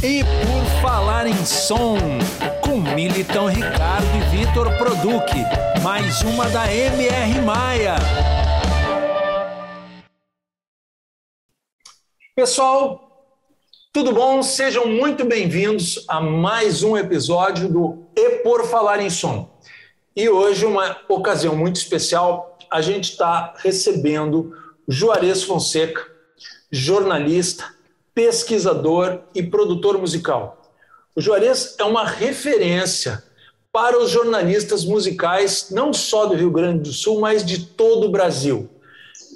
E por falar em som, com Militão Ricardo e Vitor Produc, mais uma da MR Maia. Pessoal, tudo bom? Sejam muito bem-vindos a mais um episódio do E por Falar em Som. E hoje, uma ocasião muito especial, a gente está recebendo Juarez Fonseca, jornalista, pesquisador e produtor musical. O Juarez é uma referência para os jornalistas musicais, não só do Rio Grande do Sul, mas de todo o Brasil.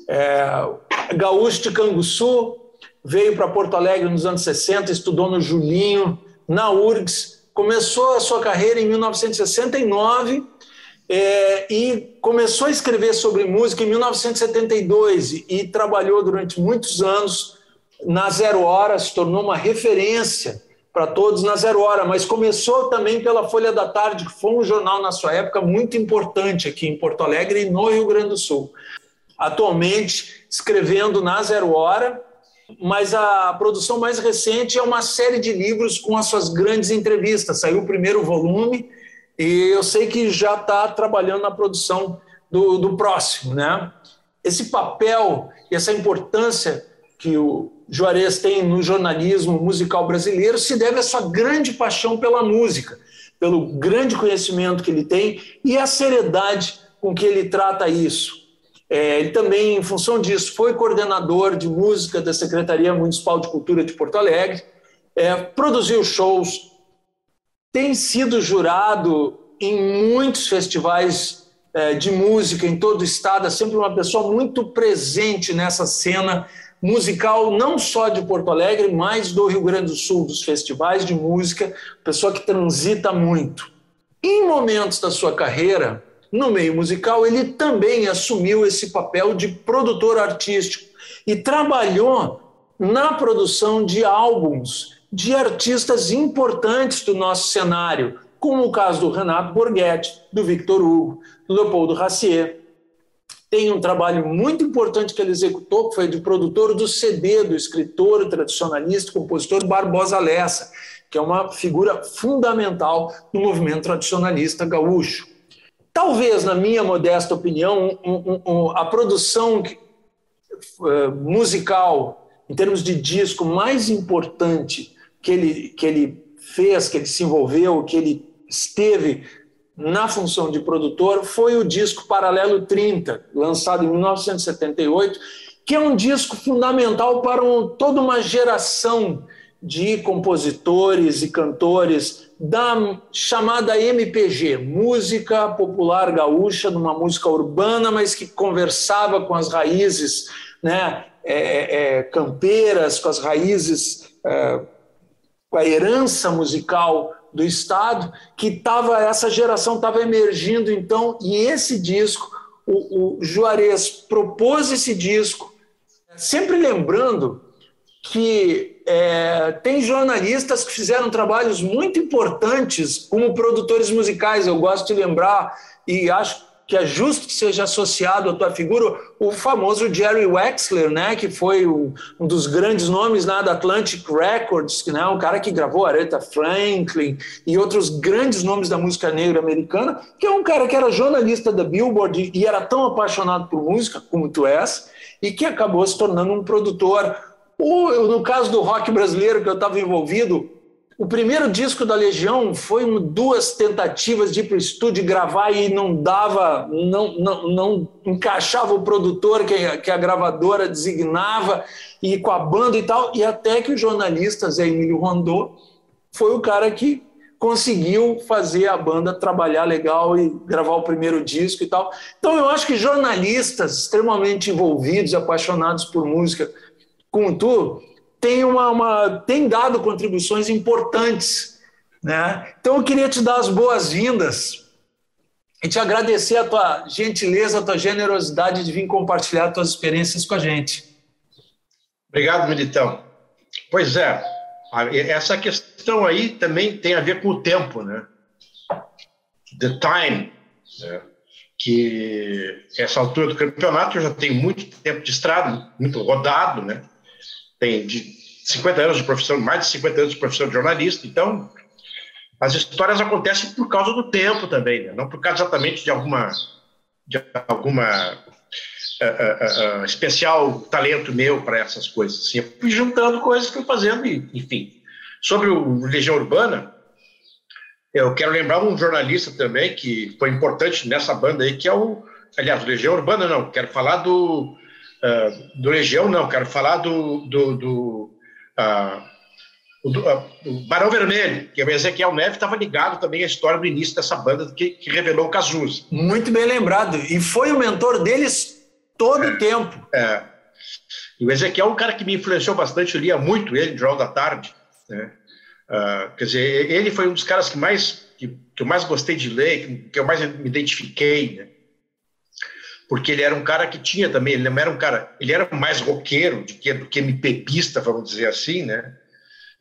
É, gaúcho de Canguçu, veio para Porto Alegre nos anos 60, estudou no Julinho, na URGS, começou a sua carreira em 1969 é, e começou a escrever sobre música em 1972 e, e trabalhou durante muitos anos na Zero Hora, se tornou uma referência para todos na Zero Hora, mas começou também pela Folha da Tarde, que foi um jornal na sua época muito importante aqui em Porto Alegre e no Rio Grande do Sul. Atualmente, escrevendo na Zero Hora, mas a produção mais recente é uma série de livros com as suas grandes entrevistas. Saiu o primeiro volume e eu sei que já está trabalhando na produção do, do próximo. Né? Esse papel e essa importância que o Juarez tem no jornalismo musical brasileiro se deve à sua grande paixão pela música, pelo grande conhecimento que ele tem e a seriedade com que ele trata isso. É, ele também, em função disso, foi coordenador de música da Secretaria Municipal de Cultura de Porto Alegre, é, produziu shows, tem sido jurado em muitos festivais é, de música em todo o estado, é sempre uma pessoa muito presente nessa cena musical não só de Porto Alegre, mas do Rio Grande do Sul, dos festivais de música, pessoa que transita muito. Em momentos da sua carreira, no meio musical, ele também assumiu esse papel de produtor artístico e trabalhou na produção de álbuns de artistas importantes do nosso cenário, como o caso do Renato Borghetti, do Victor Hugo, do Leopoldo Racier, tem um trabalho muito importante que ele executou, que foi de produtor do CD, do escritor, tradicionalista, compositor Barbosa Lessa, que é uma figura fundamental no movimento tradicionalista gaúcho. Talvez, na minha modesta opinião, um, um, um, a produção uh, musical, em termos de disco, mais importante que ele, que ele fez, que ele se envolveu, que ele esteve na função de produtor foi o disco Paralelo 30, lançado em 1978, que é um disco fundamental para um, toda uma geração de compositores e cantores da chamada MPG, música popular gaúcha, numa música urbana, mas que conversava com as raízes né, é, é, é campeiras, com as raízes, é, com a herança musical do Estado, que tava, essa geração estava emergindo então, e esse disco, o, o Juarez propôs esse disco, sempre lembrando que é, tem jornalistas que fizeram trabalhos muito importantes como produtores musicais. Eu gosto de lembrar, e acho que é justo que seja associado à tua figura o famoso Jerry Wexler, né, que foi um, dos grandes nomes lá da Atlantic Records, né, um cara que gravou Aretha Franklin e outros grandes nomes da música negra americana, que é um cara que era jornalista da Billboard e era tão apaixonado por música como tu és, e que acabou se tornando um produtor. O, no caso do rock brasileiro que eu estava envolvido, o primeiro disco da Legião foi duas tentativas de ir para o estúdio gravar e não dava, não, não, não encaixava o produtor que a, que a gravadora designava e com a banda e tal, e até que o jornalista Zé Emílio Rondô foi o cara que conseguiu fazer a banda trabalhar legal e gravar o primeiro disco e tal. Então eu acho que jornalistas extremamente envolvidos apaixonados por música, como tu, tem, uma, uma, tem dado contribuições importantes. Né? Então, eu queria te dar as boas-vindas e te agradecer a tua gentileza, a tua generosidade de vir compartilhar tuas experiências com a gente. Obrigado, Militão. Pois é, essa questão aí também tem a ver com o tempo, né? The time, né? que essa altura do campeonato eu já tenho muito tempo de estrada, muito rodado, né? Tem de 50 anos de profissão, mais de 50 anos de profissão de jornalista, então as histórias acontecem por causa do tempo também, né? não por causa exatamente de alguma, de alguma uh, uh, uh, especial talento meu para essas coisas. Assim, fui juntando coisas que eu fazendo, e, enfim. Sobre o Legião Urbana, eu quero lembrar um jornalista também que foi importante nessa banda aí, que é o. Aliás, Legião Urbana não, quero falar do. Uh, do Legião, não, quero falar do. do, do, uh, do, uh, do Barão Vermelho, que o Ezequiel Neves estava ligado também à história do início dessa banda que, que revelou o Cazuza. Muito bem lembrado. E foi o mentor deles todo o é, tempo. É. E o Ezequiel é um cara que me influenciou bastante, eu lia muito ele, Jornal da Tarde. Né? Quer dizer, ele foi um dos caras que mais que, que eu mais gostei de ler, que, que eu mais me identifiquei, né? Porque ele era um cara que tinha também, ele não era um cara, ele era mais roqueiro do que, do que MPBista, vamos dizer assim, né?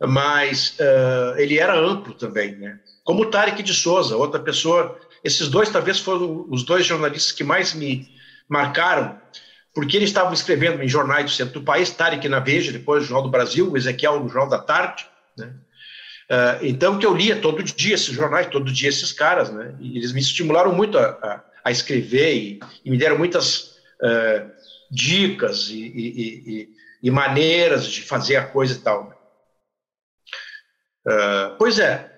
Mas uh, ele era amplo também, né? Como o Tarek de Souza, outra pessoa. Esses dois talvez foram os dois jornalistas que mais me marcaram, porque eles estavam escrevendo em jornais do centro do país, Tarek na Veja, depois no Jornal do Brasil, o Ezequiel no Jornal da Tarde, né? Uh, então, que eu lia todo dia esses jornais, todo dia esses caras, né? E eles me estimularam muito a, a, a escrever e, e, me deram muitas uh, dicas e, e, e, maneiras de fazer a coisa e tal. Uh, pois é,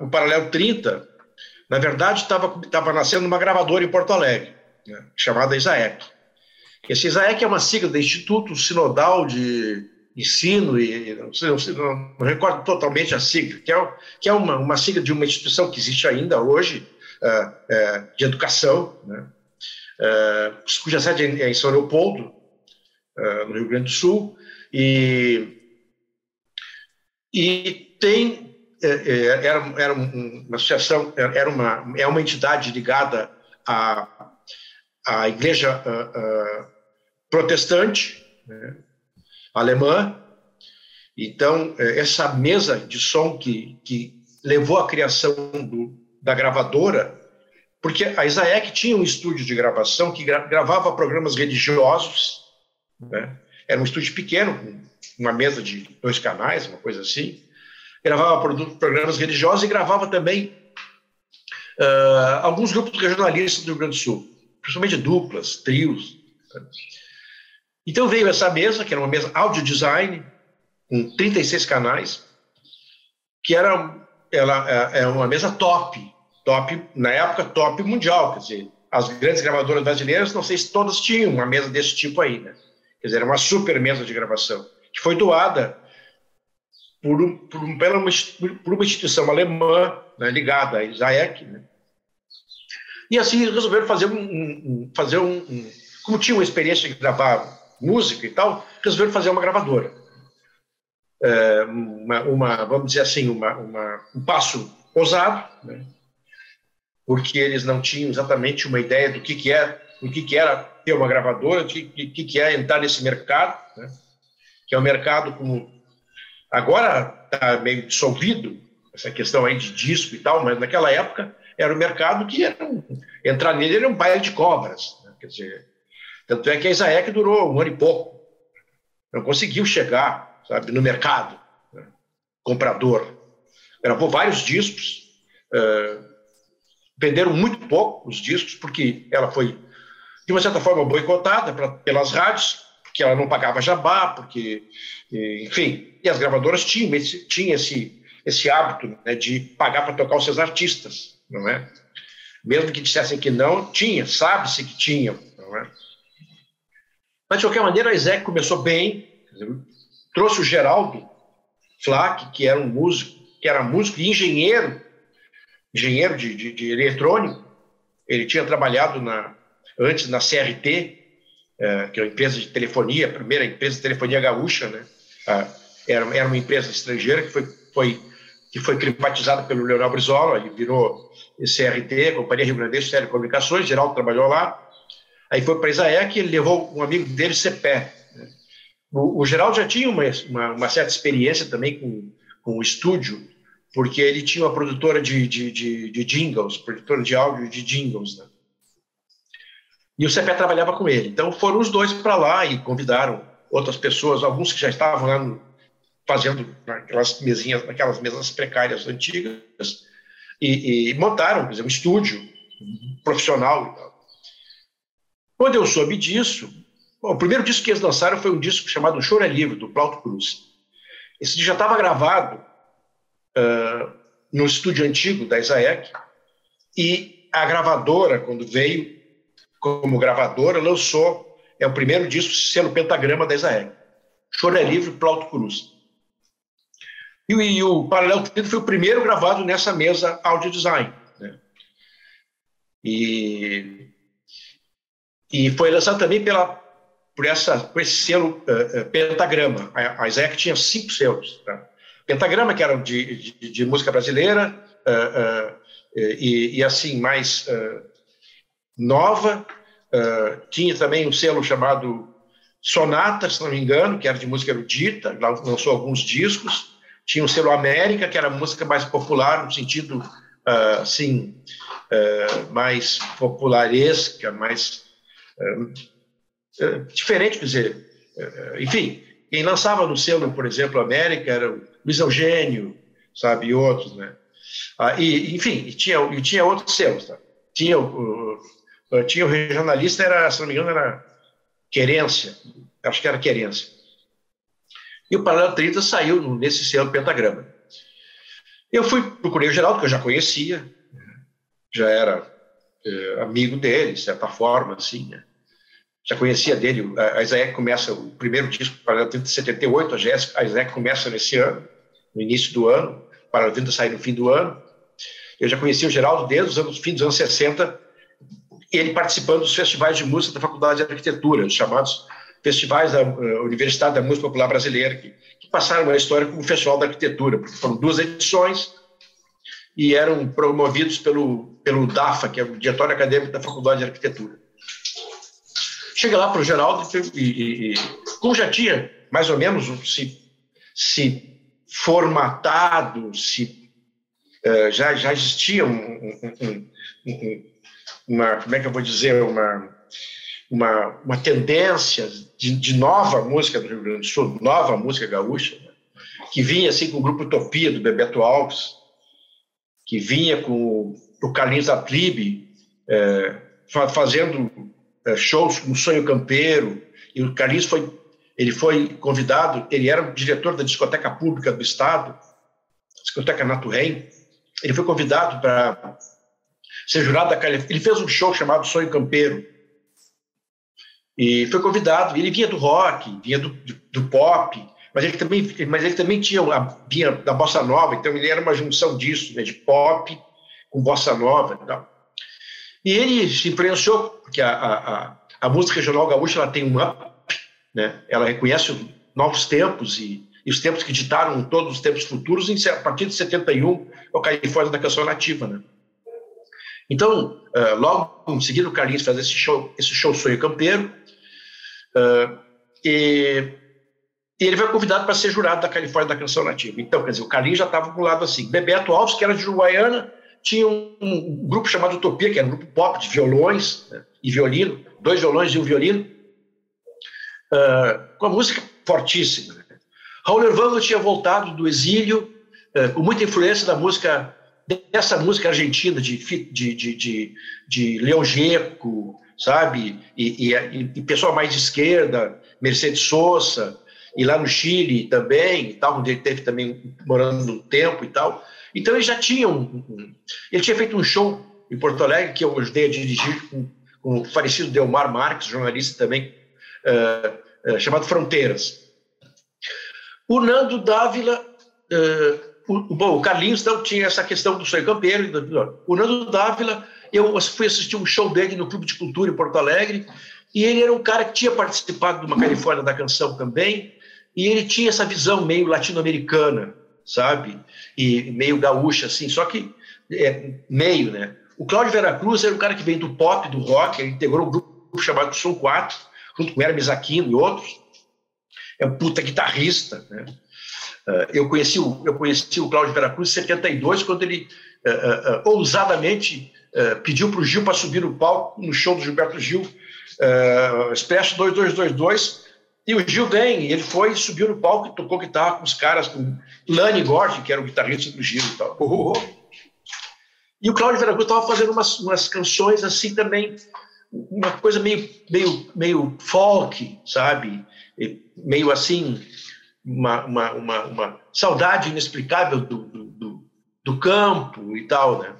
o Paralelo 30, na verdade, estava nascendo uma gravadora em Porto Alegre, né? chamada Isaek. Esse Isaek é uma sigla do Instituto Sinodal de ensino e não, sei, não, não, recordo totalmente a sigla, que é, que é uma, uma sigla de uma instituição que existe ainda hoje uh, uh, de educação, né? uh, cuja sede é em São Leopoldo, no Rio Grande do Sul, e, e tem era, era uma associação, era uma, é uma entidade ligada à, à igreja protestante, né? alemã. Então, é, essa mesa de som que, que levou à criação do, da gravadora, porque a Isaek tinha um estúdio de gravação que gra, gravava programas religiosos, né? era um estúdio pequeno, com uma mesa de dois canais, uma coisa assim, gravava programas religiosos e gravava também uh, alguns grupos regionalistas do Rio Grande do Sul, principalmente duplas, trios. Né? Então veio essa mesa, que era uma mesa audio design, com 36 canais, que era ela é, é uma mesa top, top na época top mundial, quer dizer, as grandes gravadoras brasileiras, não sei se todas tinham uma mesa desse tipo aí, né? Quer dizer, era uma super mesa de gravação, que foi doada por, um, por, um, por uma instituição alemã né, ligada à ISAEC, né? E assim resolveram fazer um, um fazer um, um, como tinha uma experiência de gravar música e tal, resolveram fazer uma gravadora. É, uma, uma, vamos dizer assim, uma, uma, um passo ousado, né? porque eles não tinham exatamente uma ideia do que, que, é, do que, que era ter uma gravadora, do que, que, que é entrar nesse mercado, né? que é um mercado como agora está meio dissolvido, essa questão aí de disco e tal, mas naquela época era um mercado que era um, entrar nele era um baile de cobras, né? quer dizer, tanto é que a Isaek durou um ano e pouco. Não conseguiu chegar, sabe, no mercado. Né? Comprador. Gravou vários discos. Uh, venderam muito pouco os discos, porque ela foi, de uma certa forma, boicotada pra, pelas rádios, porque ela não pagava jabá, porque, enfim. E as gravadoras tinham esse, tinham esse, esse hábito né, de pagar para tocar os seus artistas, não é? Mesmo que dissessem que não, tinha, sabe-se que tinham, não é? Mas, de qualquer maneira, a Isaac começou bem, trouxe o Geraldo Flack, que era um músico, que era músico e engenheiro, engenheiro de, de, de eletrônico. Ele tinha trabalhado na, antes na CRT, é, que é uma empresa de telefonia, a primeira empresa de telefonia gaúcha, né? Era, era uma empresa estrangeira que foi, foi, que foi privatizada pelo Leonel Brizola, ele virou CRT, Companhia Rio Grande de Telecomunicações, Geraldo trabalhou lá, Aí foi para Isaek, ele levou um amigo dele, Cepé. O, o Geraldo já tinha uma, uma, uma, certa experiência também com, com o estúdio, porque ele tinha uma produtora de, de, de, de jingles, produtora de áudio de jingles. Né? E o Cepé trabalhava com ele. Então foram os dois para lá e convidaram outras pessoas, alguns que já estavam lá no, fazendo aquelas mesinhas, aquelas mesas precárias antigas, e, e montaram, por exemplo, um estúdio profissional. Quando eu soube disso, bom, o primeiro disco que eles lançaram foi um disco chamado Choro é Livre, do Plauto Cruz. Esse disco já estava gravado uh, no estúdio antigo da Isaac, e a gravadora, quando veio como gravadora, lançou, é o primeiro disco sendo pentagrama da Isaac. Choro é Livre, Plauto Cruz. E, e o Paralelo 30 foi o primeiro gravado nessa mesa audio design. Né? E, e foi lançado também pela, por, essa, por esse selo uh, uh, Pentagrama. A, a Isaac tinha cinco selos. Tá? Pentagrama, que era de, de, de música brasileira, uh, e, e, assim, mais nova. tinha também um selo chamado Sonata, se não me engano, que era de música erudita, lançou alguns discos. Tinha o selo América, que era música mais popular, no sentido, uh, assim, uh, mais popularesca, mais uh, diferente, quer dizer, enfim, quem lançava no selo, por exemplo, América, era o Luiz Eugênio, sabe, e outros, né? Ah, e, enfim, e tinha, e tinha outros selos, tá? Tinha o, o, tinha o regionalista, era, se não me engano, era Querência, acho que era Querência. E o Paralelo 30 saiu nesse selo pentagrama. Eu fui, procurei o Geraldo, que eu já conhecia, já era é, amigo dele, de certa forma, assim, né? Já conhecia dele, a Isaac começa, o primeiro disco, Paralelo 30 de 78, a, Jéssica, a Isaac começa nesse ano, no início do ano, Paralelo 30 sai no fim do ano. Eu já conhecia o Geraldo desde os anos, fim dos anos 60, ele participando dos festivais de música da Faculdade de Arquitetura, os chamados festivais da uh, Universidade da Música Popular Brasileira, que, que passaram a história como Festival da Arquitetura, porque foram duas edições e eram promovidos pelo, pelo DAFA, que é o Diretório Acadêmico da Faculdade de Arquitetura. Chega lá para o Geraldo e, e, e, como já tinha mais ou menos se, se formatado, se uh, já, já existia um, um, um, uma, como é que eu vou dizer, uma, uma, uma tendência de, de nova música do Rio Grande do Sul, nova música gaúcha, né? que vinha assim com o grupo Utopia, do Bebeto Alves, que vinha com o Carlinhos Atribe, é, fazendo shows no Sonho Campeiro, e o Carlinhos foi, ele foi convidado, ele era o diretor da discoteca pública do estado, discoteca Naturem, ele foi convidado para ser jurado da Califórnia. Ele fez um show chamado Sonho Campeiro. E foi convidado. Ele vinha do rock, vinha do, do, pop, mas ele também, mas ele também tinha vinha da bossa nova, então ele era uma junção disso, né, de pop com bossa nova e tal. E ele se influenciou, porque a, a, a, música regional gaúcha ela tem um up, né? ela reconhece novos tempos e, e, os tempos que ditaram todos os tempos futuros, em, a partir de 71, o Califórnia da canção nativa. Né? Então, uh, logo em seguida, o Carlinhos faz esse show, esse show Sonho Campeiro, uh, e, e, ele foi convidado para ser jurado da Califórnia da Canção Nativa. Então, quer dizer, o Carlinhos já estava com o lado assim. Bebeto Alves, que era de Uruguaiana, tinha um, grupo chamado Utopia, que era um grupo pop de violões né, e violino, dois violões e um violino, uh, com a música fortíssima. Né? Raul Ervando tinha voltado do exílio, com muita influência da música dessa música argentina de, de, de, de, de Geco, sabe? E, e, e, pessoal mais de esquerda, Mercedes Sosa, e lá no Chile também, e tal, onde ele teve também morando um tempo e tal. Então ele já tinha um, um, ele tinha feito um show em Porto Alegre que eu ajudei a dirigir com, com o falecido Delmar Marques, jornalista também, uh, uh, chamado Fronteiras. O Nando Dávila uh, o, bom, o Carlinhos não tinha essa questão do sonho campeiro. O Nando Dávila, eu fui assistir um show dele no Clube de Cultura em Porto Alegre, e ele era um cara que tinha participado de uma Califórnia da Canção também, e ele tinha essa visão meio latino-americana, sabe? E meio gaúcha, assim, só que é, meio, né? O Cláudio Veracruz era um cara que veio do pop, do rock, ele integrou um grupo chamado Som 4, junto com Hermes Aquino e outros. É um puta guitarrista, né? Eh, eu conheci o, eu conheci o Cláudio Veracruz em 72, quando ele uh, uh, ousadamente pediu para o Gil para subir no palco no show do Gilberto Gil, uh, Expresso 2222, E o Gil vem, ele foi, subiu no palco e tocou guitarra com os caras, com Lani Gordon, que era o guitarrista do Gil e tal. Oh. E o Cláudio Veracruz estava fazendo umas, umas canções assim também, uma coisa meio, meio, meio folk, sabe? Meio assim, uma, uma, uma, uma saudade inexplicável do, do, do, do campo e tal, né?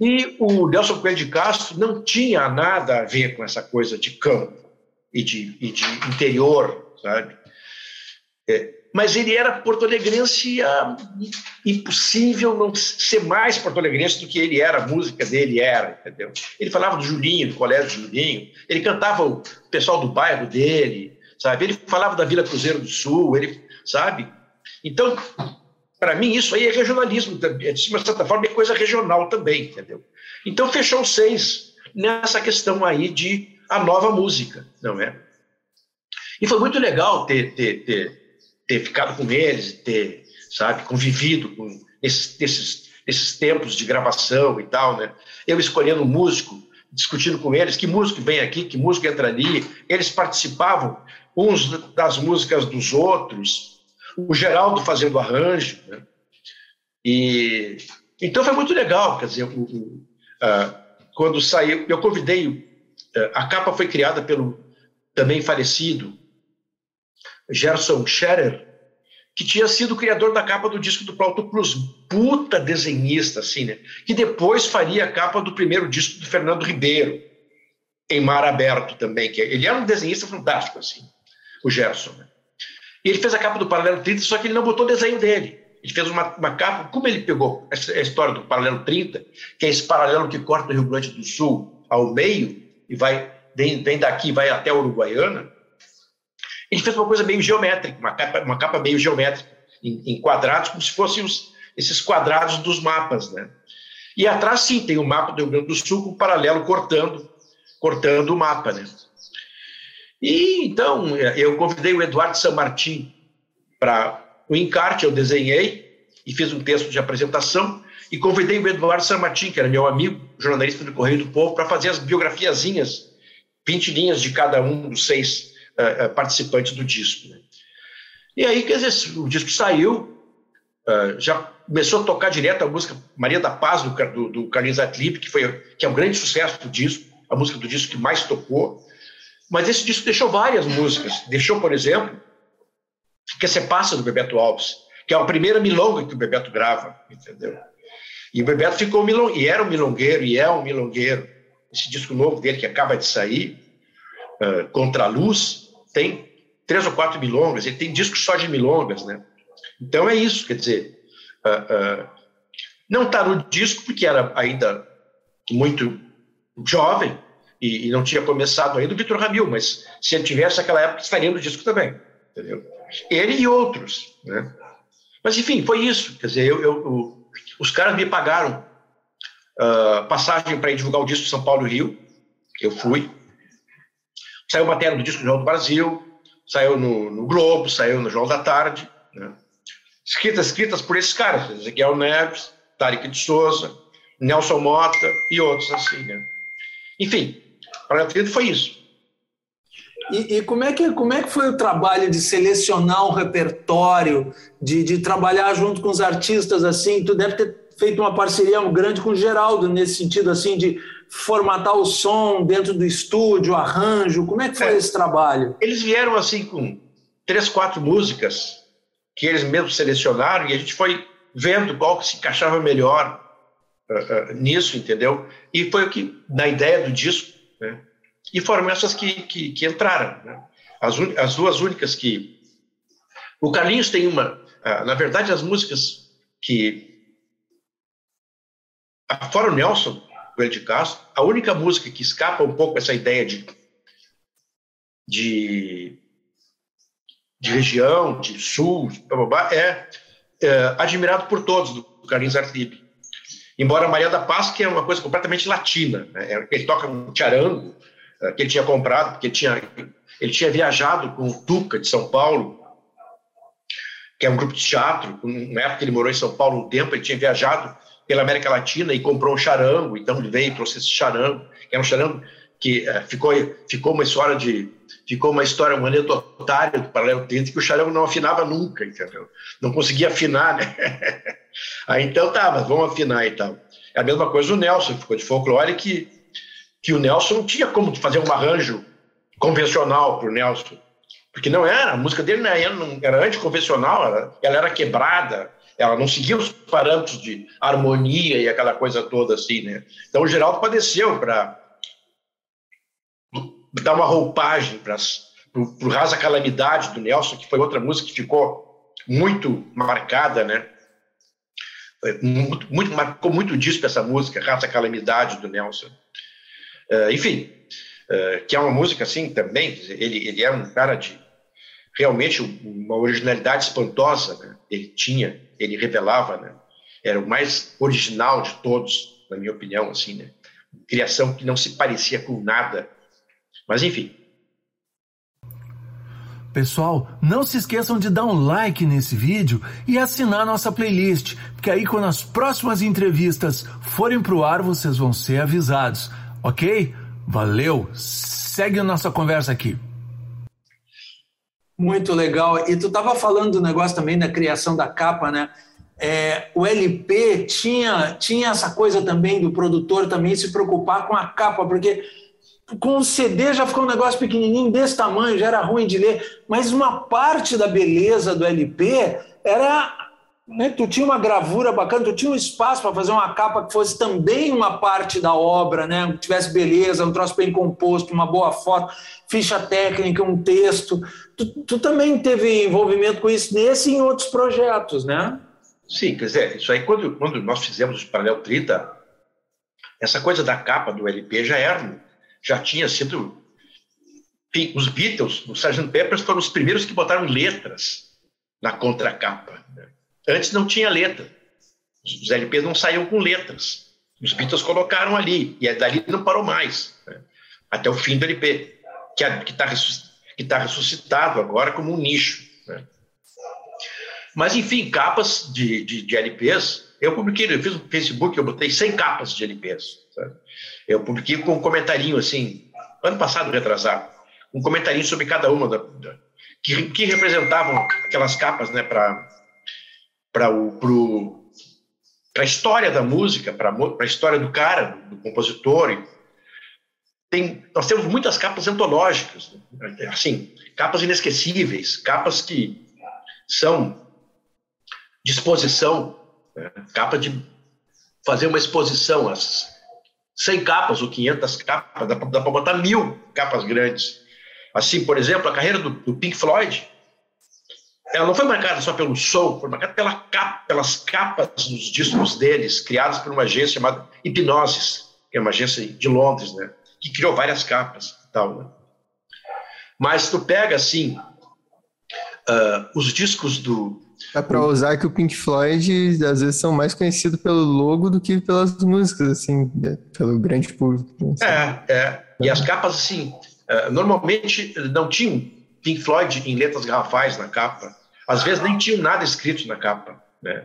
E o Nelson Coelho de Castro não tinha nada a ver com essa coisa de campo e de, e de interior, sabe? É, mas ele era porto-alegrense, ah, impossível não ser mais porto-alegrense do que ele era, a música dele era, entendeu? Ele falava do Julinho, do colégio Julinho, ele cantava o pessoal do bairro dele, sabe? Ele falava da Vila Cruzeiro do Sul, ele, sabe? Então, para mim, isso aí é regionalismo, de certa forma, é coisa regional também, entendeu? Então, fechou seis nessa questão aí de a nova música, não é? E foi muito legal ter, ter, ter, ter ficado com eles, ter, sabe, convivido com esses, esses, esses tempos de gravação e tal, né? Eu escolhendo um músico, discutindo com eles que músico vem aqui, que músico entra ali. Eles participavam uns das músicas dos outros, o Geraldo fazendo arranjo, né? E então foi muito legal, quer dizer, o, o, uh, quando saiu, eu convidei a capa foi criada pelo também falecido Gerson Scherer, que tinha sido o criador da capa do disco do Plauto Plus, puta desenhista, assim, né? Que depois faria a capa do primeiro disco do Fernando Ribeiro, em Mar Aberto também, que ele era um desenhista fantástico, assim, o Gerson. Né? E ele fez a capa do Paralelo 30, só que ele não botou o desenho dele. Ele fez uma, uma capa, como ele pegou a história do Paralelo 30, que é esse paralelo que corta o Rio Grande do Sul ao meio, e vai vem daqui vai até Uruguaiana, ele fez uma coisa meio geométrica, uma capa, uma capa meio geométrica, em, em quadrados, como se fossem os, esses quadrados dos mapas, né? E atrás, sim, tem o mapa do Rio Grande do Sul com um paralelo cortando, cortando o mapa, né? E então eu convidei o Eduardo San Martin para o encarte, eu desenhei e fiz um texto de apresentação e convidei o Eduardo San Martin, que era meu amigo, jornalista do Correio do Povo, para fazer as biografiazinhas, 20 linhas de cada um dos seis uh, participantes do disco. Né? E aí, quer dizer, o disco saiu, uh, já começou a tocar direto a música Maria da Paz, do, do, do Carlinhos Atlipe, que, foi, que é um grande sucesso do disco, a música do disco que mais tocou. Mas esse disco deixou várias músicas. Deixou, por exemplo, Que Se Passa, do Bebeto Alves, que é a primeira milonga que o Bebeto grava, entendeu? E o Bebeto ficou milong... e era um milongueiro, e é um milongueiro. Esse disco novo dele que acaba de sair, uh, Contra a Luz, tem três ou quatro milongas, ele tem discos só de milongas, né? Então é isso, quer dizer, uh, uh, não está no disco porque era ainda muito jovem e, e não tinha começado ainda o Vitor Ramil, mas se ele tivesse naquela época estaria no disco também, entendeu? Ele e outros, né? Mas enfim, foi isso, quer dizer, eu, eu os caras me pagaram uh, passagem para divulgar o disco São Paulo Rio. Eu fui. Saiu matéria do disco do Jornal do Brasil, saiu no, no, Globo, saiu no Jornal da Tarde. Né? Escritas, escritas por esses caras, Ezequiel Neves, Tarek de Souza, Nelson Mota e outros assim. Né? Enfim, para a foi isso. E, e, como, é que, como é que foi o trabalho de selecionar um repertório, de, de trabalhar junto com os artistas assim? Tu deve ter feito uma parceria grande com o Geraldo nesse sentido assim de formatar o som dentro do estúdio, arranjo. Como é que foi é, esse trabalho? Eles vieram assim com três, quatro músicas que eles mesmos selecionaram e a gente foi vendo qual que se encaixava melhor uh, uh, nisso, entendeu? E foi o que na ideia do disco? E foram essas que, que, que entraram. Né? As, as duas únicas que. O Carlinhos tem uma. Ah, na verdade, as músicas que. Fora o Nelson, o de Castro, a única música que escapa um pouco essa ideia de. de, de região, de sul, blá, blá, blá, é, é, Admirado por Todos, do Carlinhos Artib. Embora Maria da Paz, que é uma coisa completamente latina, né? ele toca um charango, que ele tinha comprado, porque tinha, ele tinha viajado com o Tuca de São Paulo, que é um grupo de teatro. Na época ele morou em São Paulo um tempo, ele tinha viajado pela América Latina e comprou um charango. Então ele veio e trouxe esse charango, que é um charango que uh, ficou, ficou uma história de ficou uma história, um anedotário do Paralelo 30 que o Xarão não afinava nunca, entendeu? Não conseguia afinar, né? Aí então tá, mas vamos afinar e tal. É a mesma coisa o Nelson, ficou de folclore que, que o Nelson não tinha como fazer um arranjo convencional para o Nelson, porque não era, a música dele não era, era anticonvencional, ela, ela era quebrada, ela não seguia os parâmetros de harmonia e aquela coisa toda assim, né? Então o Geraldo padeceu para dar uma roupagem para o Rasa Calamidade do Nelson, que foi outra música que ficou muito marcada, né? Muito, muito, marcou muito disso essa música, Rasa Calamidade do Nelson. Uh, enfim, uh, que é uma música assim também, ele, ele é um cara de realmente uma originalidade espantosa, né? Ele tinha, ele revelava, né? Era o mais original de todos, na minha opinião, assim, né? Criação que não se parecia com nada mas enfim. Pessoal, não se esqueçam de dar um like nesse vídeo e assinar nossa playlist, porque aí quando as próximas entrevistas forem pro ar, vocês vão ser avisados, ok? Valeu! Segue a nossa conversa aqui. Muito legal. E tu estava falando do negócio também da criação da capa, né? É, o LP tinha, tinha essa coisa também do produtor também se preocupar com a capa, porque com o CD já ficou um negócio pequenininho desse tamanho, já era ruim de ler, mas uma parte da beleza do LP era. Né, tu tinha uma gravura bacana, tu tinha um espaço para fazer uma capa que fosse também uma parte da obra, né, que tivesse beleza, um troço bem composto, uma boa foto, ficha técnica, um texto. Tu, tu também teve envolvimento com isso nesse e em outros projetos, né? Sim, quer dizer, isso aí, quando, quando nós fizemos o Paralelo 30, essa coisa da capa do LP já era já tinha sido. Enfim, os Beatles, o Sgt. Peppers foram os primeiros que botaram letras na contracapa. Né? Antes não tinha letra. Os LPs não saíam com letras. Os Beatles colocaram ali, e dali não parou mais, né? até o fim do LP, que está que tá ressuscitado agora como um nicho. Né? Mas, enfim, capas de, de, de, LPs, eu publiquei, eu fiz no Facebook, eu botei 100 capas de LPs. Sabe? Eu publiquei com um comentarinho assim, ano passado, retrasado, um comentarinho sobre cada uma da, da que, que, representavam aquelas capas, né, para para a história da música, para a história do cara, do, compositor. Tem, nós temos muitas capas antológicas, né? assim, capas inesquecíveis, capas que são de exposição, né? capa de fazer uma exposição, as, 100 capas ou 500 capas, dá para botar mil capas grandes. Assim, por exemplo, a carreira do, do, Pink Floyd, ela não foi marcada só pelo som, foi marcada pela capa, pelas capas dos discos deles, criadas por uma agência chamada Hipnosis, que é uma agência de Londres, né, que criou várias capas e tal. Né. Mas tu pega, assim, uh, os discos do, Dá pra usar que o Pink Floyd às vezes são mais conhecidos pelo logo do que pelas músicas, assim, né, pelo grande público. Assim. É, é. E as capas, assim, é, normalmente não tinham Pink Floyd em letras garrafais na capa. Às vezes nem tinham nada escrito na capa, né?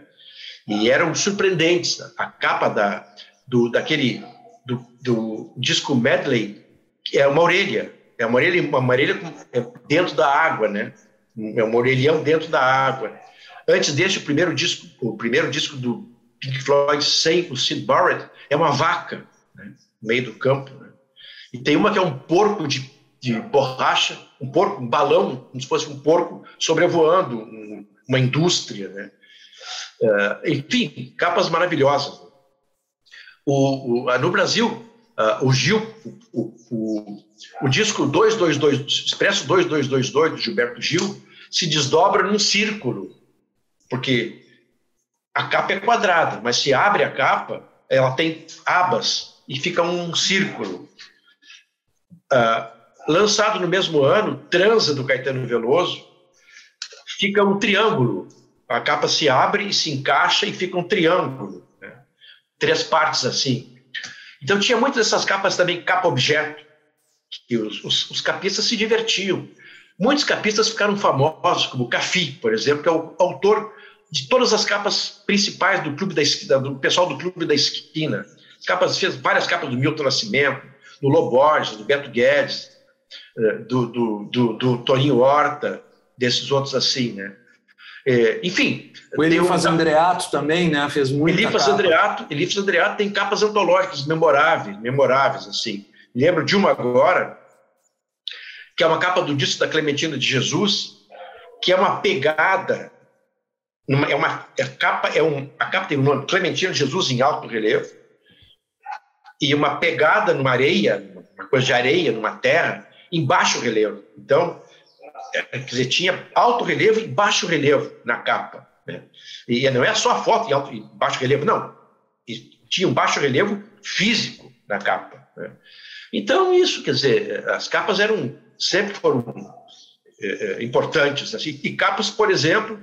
E eram surpreendentes. A capa da, do, daquele do, do disco medley é uma orelha, é uma orelha, uma orelha é dentro da água, né? É um orelhão dentro da água. Antes deste, o primeiro disco, o primeiro disco do Pink Floyd sem o Sid Barrett é uma vaca né, no meio do campo. Né? E tem uma que é um porco de, de borracha, um porco, um balão, como se fosse um porco sobrevoando um, uma indústria. Né? Uh, enfim, capas maravilhosas. O, o, no Brasil, uh, o Gil, o, o, o disco 222, Expresso 2222 do Gilberto Gil, se desdobra num círculo porque a capa é quadrada, mas se abre a capa, ela tem abas e fica um círculo. Uh, lançado no mesmo ano, Transa do Caetano Veloso, fica um triângulo. A capa se abre e se encaixa e fica um triângulo. Né? Três partes assim. Então tinha muitas dessas capas também, capa objeto, que os, os, os capistas se divertiam. Muitos capistas ficaram famosos, como Cafi, por exemplo, que é o autor de todas as capas principais do clube da esquina, do pessoal do clube da esquina. Capas, fez várias capas do Milton Nascimento, do Loborges, do Beto Guedes, do, do, do, do Toninho Horta, desses outros assim, né? É, enfim. O Elifas um... Andreato também, né? Fez muito. Elifas Andreato, Elifas Andreato tem capas antológicas memoráveis, memoráveis, assim. Lembro de uma agora, que é uma capa do disco da Clementina de Jesus, que é uma pegada. É uma é capa, é um, a capa tem o nome Clementina de Jesus em alto relevo, e uma pegada numa areia, uma coisa de areia, numa terra, em baixo relevo. Então, é, quer dizer, tinha alto relevo e baixo relevo na capa. Né? E não é só a foto em alto e baixo relevo, não. E tinha um baixo relevo físico na capa. Né? Então, isso, quer dizer, as capas eram, sempre foram é, importantes. Assim. E capas, por exemplo,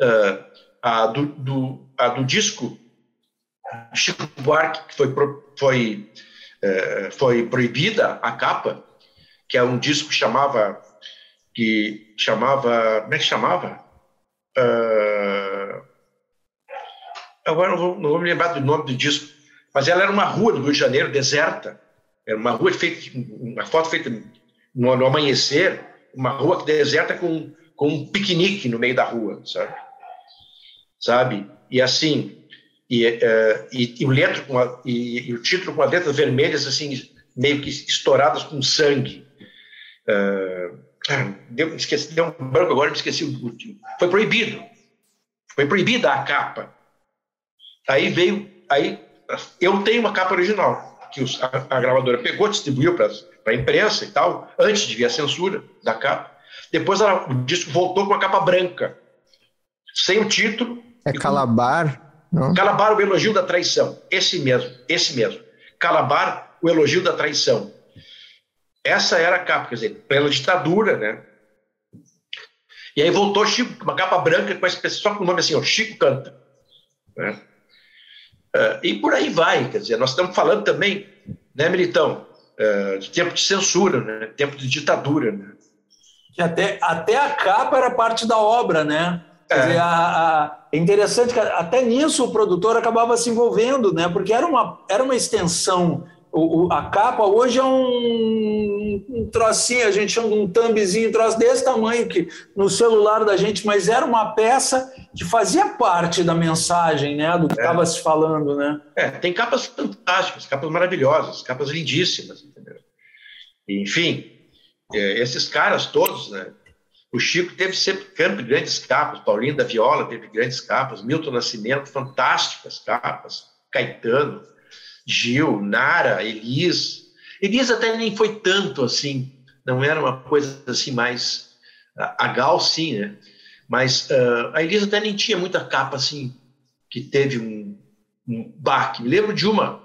uh, a, do, do, a do disco Chico Buarque, que foi, foi, uh, foi proibida a capa, que é um disco que chamava que chamava. Como é que chamava? Uh, agora não vou, não vou me lembrar do nome do disco, mas ela era uma rua do Rio de Janeiro, deserta. Era uma rua feita, uma foto feita no, no amanhecer, uma rua deserta com, com um piquenique no meio da rua, sabe? Sabe? E assim, e, uh, e, e o letro com a, e, e, o título com as letras vermelhas assim meio que estouradas com sangue. Uh, deu, esqueci, deu um branco agora, me esqueci o último. Foi proibido. Foi proibida a capa. Aí veio, aí eu tenho uma capa original que os, a, a, gravadora pegou, distribuiu para a imprensa e tal, antes de vir a censura da capa. Depois ela, o disco voltou com a capa branca, sem o título. É Calabar? Não? Calabar, o elogio da traição. Esse mesmo, esse mesmo. Calabar, o elogio da traição. Essa era a capa, quer dizer, pela ditadura, né? E aí voltou Chico, uma capa branca com esse, só com o nome assim, ó, Chico canta. Né? Uh, e por aí vai, quer dizer, nós estamos falando também, né, Militão, uh, de tempo de censura, né, tempo de ditadura, né? Que até, até a capa era parte da obra, né? Quer é. dizer, a, a, é interessante que até nisso o produtor acabava se envolvendo, né? Porque era uma, era uma extensão o, o, a capa hoje é um, um trocinho, a gente chama de um thumbzinho, um troço desse tamanho que no celular da gente, mas era uma peça que fazia parte da mensagem, né, do que estava é. se falando, né? É, tem capas fantásticas, capas maravilhosas, capas lindíssimas, entendeu? Enfim, é, esses caras todos, né? O Chico teve sempre grandes capas, Paulinho da Viola teve grandes capas, Milton Nascimento, fantásticas capas, Caetano, Gil, Nara, Elis. Elis até nem foi tanto assim, não era uma coisa assim mais. A Gal, sim, né? Mas uh, a Elis até nem tinha muita capa assim, que teve um, um baque. Me lembro de uma,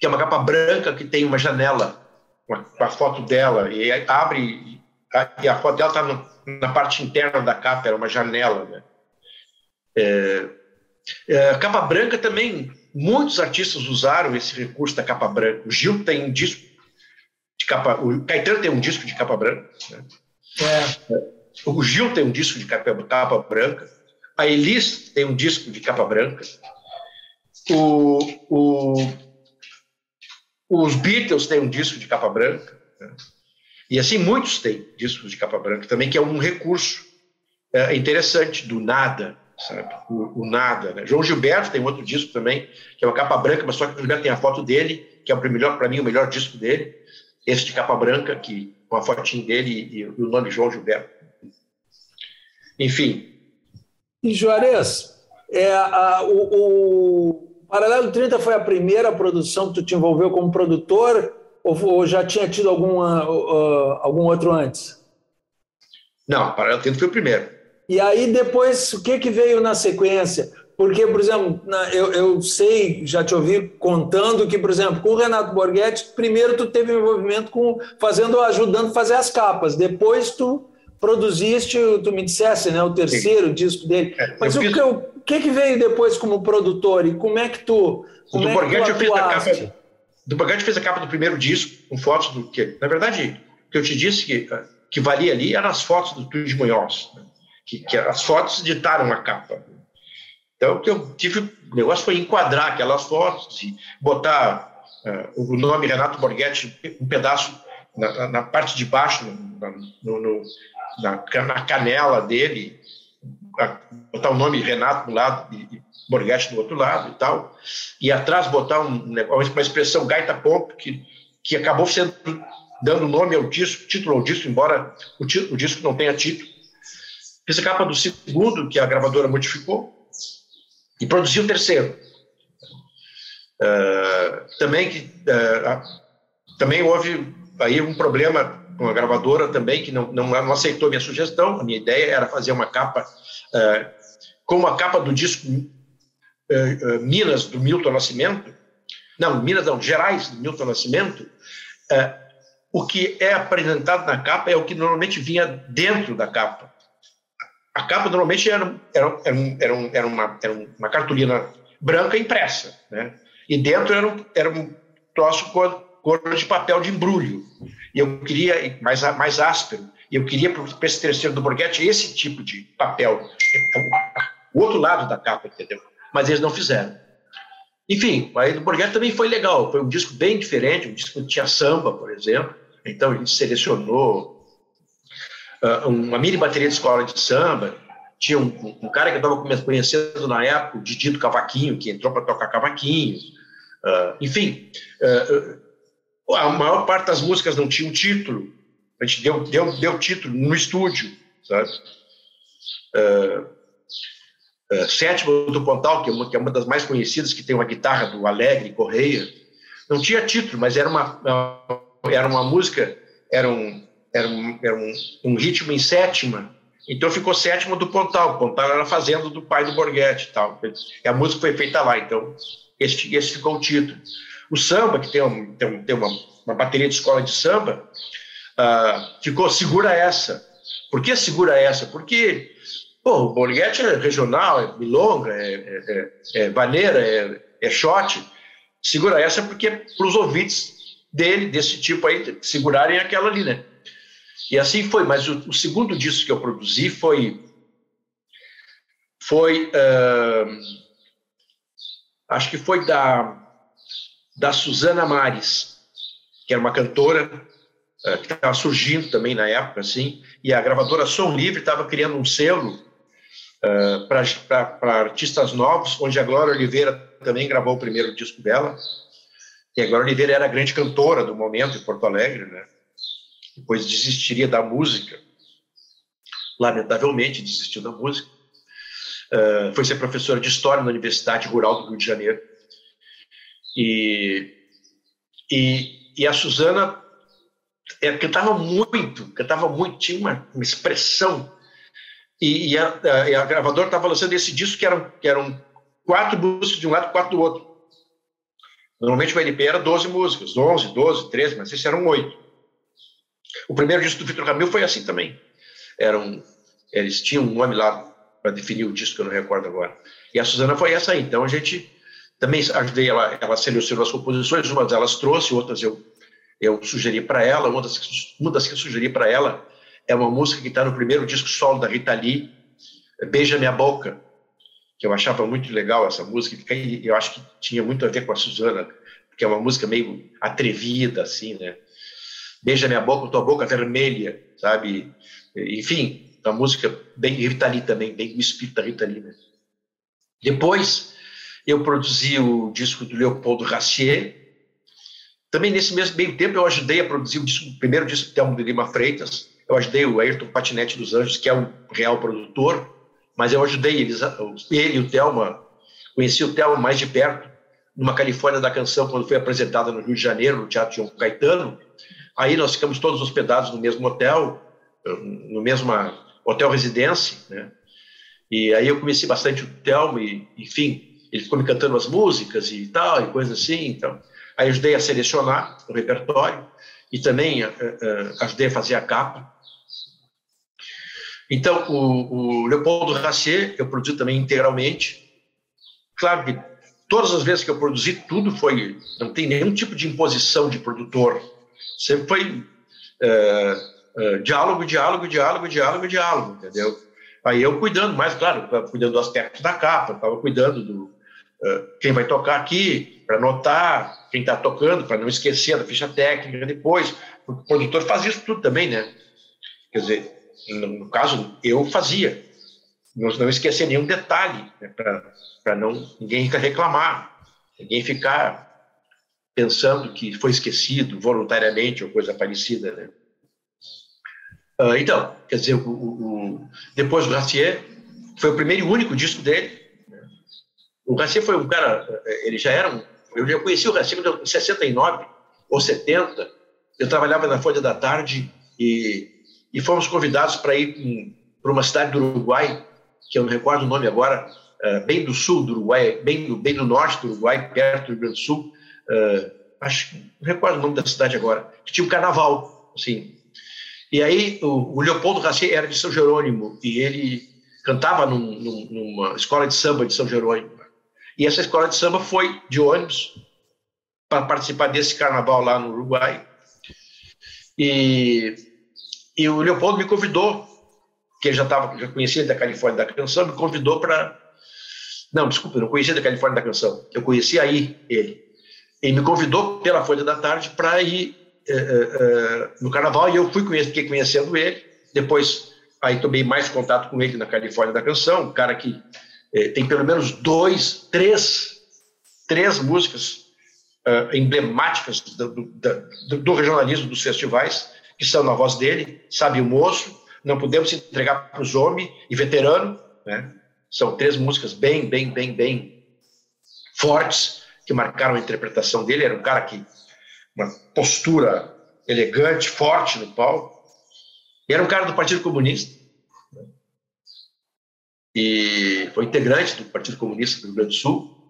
que é uma capa branca que tem uma janela com a, foto dela, e abre, e a foto dela está na parte interna da capa, era uma janela, né? É, é, capa branca também Muitos artistas usaram esse recurso da capa branca. O Gil tem um disco de capa. O Caetano tem um disco de capa branca. Né? É. O Gil tem um disco de capa, capa branca. A Elis tem um disco de capa branca. O, o, os Beatles têm um disco de capa branca. Né? E assim muitos têm discos de capa branca também, que é um recurso é, interessante do nada sabe? O, o nada. Né? João Gilberto tem outro disco também, que é uma capa branca, mas só que o Gilberto tem a foto dele, que é o melhor para mim o melhor disco dele, esse de capa branca, que com a fotinho dele e, e o nome João Gilberto. Enfim. E Juarez, é, a, o, o Paralelo 30 foi a primeira produção que tu te envolveu como produtor ou, ou já tinha tido alguma, uh, algum outro antes? Não, Paralelo 30 foi o primeiro. E aí depois, o que, que veio na sequência? Porque, por exemplo, eu, eu sei, já te ouvi contando que, por exemplo, com o Renato Borghetti, primeiro tu teve um envolvimento com fazendo, ajudando a fazer as capas. Depois tu produziste, tu me dissesse, né, o terceiro Sim. disco dele. É, Mas o, fiz... que, o que, que veio depois como produtor e como é que tu como do é Borghetti eu fiz a capa. Do Borghetti fez a capa do primeiro disco com fotos do que, na verdade, o que eu te disse que que valia ali eram as fotos do Túlio de Munhoz. Né? Que, que as fotos ditaram a capa. Então, o que eu tive, o negócio foi enquadrar aquelas fotos e botar uh, o nome Renato Borghetti, um pedaço na, na parte de baixo, no, no, na, na, canela dele, botar o nome Renato do lado e, e Borghetti do outro lado e tal, e atrás botar um, uma expressão gaita pop que, que acabou sendo dando nome ao disco, título ao disco, embora o, o disco não tenha título. Fiz a capa do segundo, que a gravadora modificou, e produzi o terceiro. Uh, também que uh, também houve aí um problema com a gravadora também que não, não, não aceitou minha sugestão. A minha ideia era fazer uma capa uh, como a capa do disco Minas do Milton Nascimento, não Minas não Gerais do Milton Nascimento. o que é apresentado na capa é o que normalmente vinha dentro da capa. A capa normalmente era, era, era, era, era, uma, era uma cartolina branca impressa, né? E dentro era um, era um troço cor, cor de papel de embrulho. E eu queria, mais, mais áspero, e eu queria para esse terceiro do Borghetti esse tipo de papel, o outro lado da capa, entendeu? Mas eles não fizeram. Enfim, aí do Borghetti também foi legal, foi um disco bem diferente, um disco que tinha samba, por exemplo, então ele selecionou uma mini bateria de escola de samba. Tinha um, um cara que eu estava conhecendo na época, o Didi do Cavaquinho, que entrou para tocar cavaquinho. Uh, enfim, uh, a maior parte das músicas não tinha um título. A gente deu, deu, deu título no estúdio, sabe? Sétimo do Pontal, que é, uma, que é uma das mais conhecidas, que tem uma guitarra do Alegre Correia. Não tinha título, mas era uma, era uma música, era um, era um, era um, um ritmo em sétima, então ficou sétima do Pontal. O Pontal era fazenda do pai do Borghetti e tal. E a música foi feita lá, então esse, esse ficou o título. O samba, que tem, um, tem, tem uma, uma, bateria de escola de samba, uh, ficou Segura Essa. Por que Segura Essa? Porque pô, o Borghetti é regional, é milonga, é, é, é, é vaneira, é, é shot. Segura Essa porque é para os ouvintes dele, desse tipo aí, segurarem aquela ali, né? E assim foi, mas o, o segundo disco que eu produzi foi. Foi. Uh, acho que foi da, da Suzana Mares, que era uma cantora uh, que estava surgindo também na época, assim, e a gravadora Som Livre estava criando um selo uh, para artistas novos, onde a Glória Oliveira também gravou o primeiro disco dela. E a Glória Oliveira era a grande cantora do momento em Porto Alegre, né? Depois desistiria da música. Lamentavelmente, desistiu da música. Uh, foi ser professora de História na Universidade Rural do Rio de Janeiro. E, e, e a Suzana é, cantava muito, cantava muito, tinha uma, uma expressão. E, e, a, a, a gravadora estava lançando esse disco que eram, que eram quatro músicas de um lado quatro do outro. Normalmente o LP era 12 músicas, 11, 12, 13, mas esses eram oito. O primeiro disco do Vitor Ramil foi assim também. Eram, eles tinham um nome lá para definir o disco, que eu não recordo agora. E a Suzana foi essa aí. Então a gente também ajudei ela, ela selecionou as composições, umas delas trouxe, outras eu, eu sugeri para ela, uma das, uma das que eu sugeri para ela é uma música que está no primeiro disco solo da Rita Lee, Beija Minha Boca, que eu achava muito legal essa música, e eu acho que tinha muito a ver com a Suzana, porque é uma música meio atrevida, assim, né? Beija minha boca, tua boca vermelha, sabe? Enfim, uma música bem Rita também, bem o espírito da? Depois, eu produzi o disco do Leopoldo Racier. Também nesse mesmo meio tempo, eu ajudei a produzir o, disco, o primeiro disco do Telmo de Lima Freitas. Eu ajudei o Ayrton Patinete dos Anjos, que é o real produtor, mas eu ajudei eles, ele e o Telma. Conheci o Telma mais de perto, numa Califórnia da Canção, quando foi apresentada no Rio de Janeiro, no Teatro João Caetano. Aí nós ficamos todos hospedados no mesmo hotel, no mesmo hotel residência, né? E aí eu conheci bastante o Telmo e, enfim, ele ficou me cantando as músicas e tal, e coisas assim, então. Aí ajudei a selecionar o repertório e também uh, uh, ajudei a fazer a capa. Então, o, o Leopoldo Racier eu produzi também integralmente. Claro que todas as vezes que eu produzi, tudo foi. Não tem nenhum tipo de imposição de produtor sempre foi é, é, diálogo, diálogo, diálogo, diálogo, diálogo, entendeu? Aí eu cuidando mais, claro, cuidando do aspecto da capa, estava cuidando do, uh, quem vai tocar aqui, para anotar quem está tocando, para não esquecer da ficha técnica depois. O produtor faz isso tudo também, né? Quer dizer, no, no caso, eu fazia. Não, não esquecer nenhum detalhe, né, para não ninguém reclamar, ninguém ficar pensando que foi esquecido voluntariamente ou coisa parecida, né? Uh, então, quer dizer, o, o, depois do Racier, foi o primeiro e único disco dele. Né? O Racier foi um cara, ele já era um, eu já conheci o Racier em 69 ou 70, eu trabalhava na Folha da Tarde e, e fomos convidados para ir para uma cidade do Uruguai, que eu não recordo o nome agora, uh, bem do sul do Uruguai, bem do, bem do norte do Uruguai, perto do Rio Grande do Sul, uh, acho não recordo o nome da cidade agora, que tinha um carnaval, assim. E aí o, o Leopoldo Racier era de São Jerônimo e ele cantava num, num, numa escola de samba de São Jerônimo. E essa escola de samba foi de ônibus para participar desse carnaval lá no Uruguai. E, e o Leopoldo me convidou, que ele já, tava, já conhecia da Califórnia da Canção, me convidou para. Não, desculpa, eu não conhecia da Califórnia da Canção, eu conhecia aí ele. Ele me convidou pela Folha da Tarde para ir é, é, no Carnaval e eu fui conhecer, fiquei conhecendo ele. Depois, aí tomei mais contato com ele na Califórnia da Canção, um cara que tem pelo menos dois, três, três músicas emblemáticas do, do, do, regionalismo dos festivais, que são na voz dele, Sabe o Moço, Não Podemos Entregar para os Homens e Veterano, né? São três músicas bem, bem, bem, bem fortes que marcaram a interpretação dele. Era um cara que uma postura elegante, forte no palco. Era um cara do Partido Comunista. E foi integrante do Partido Comunista do Rio Grande do Sul.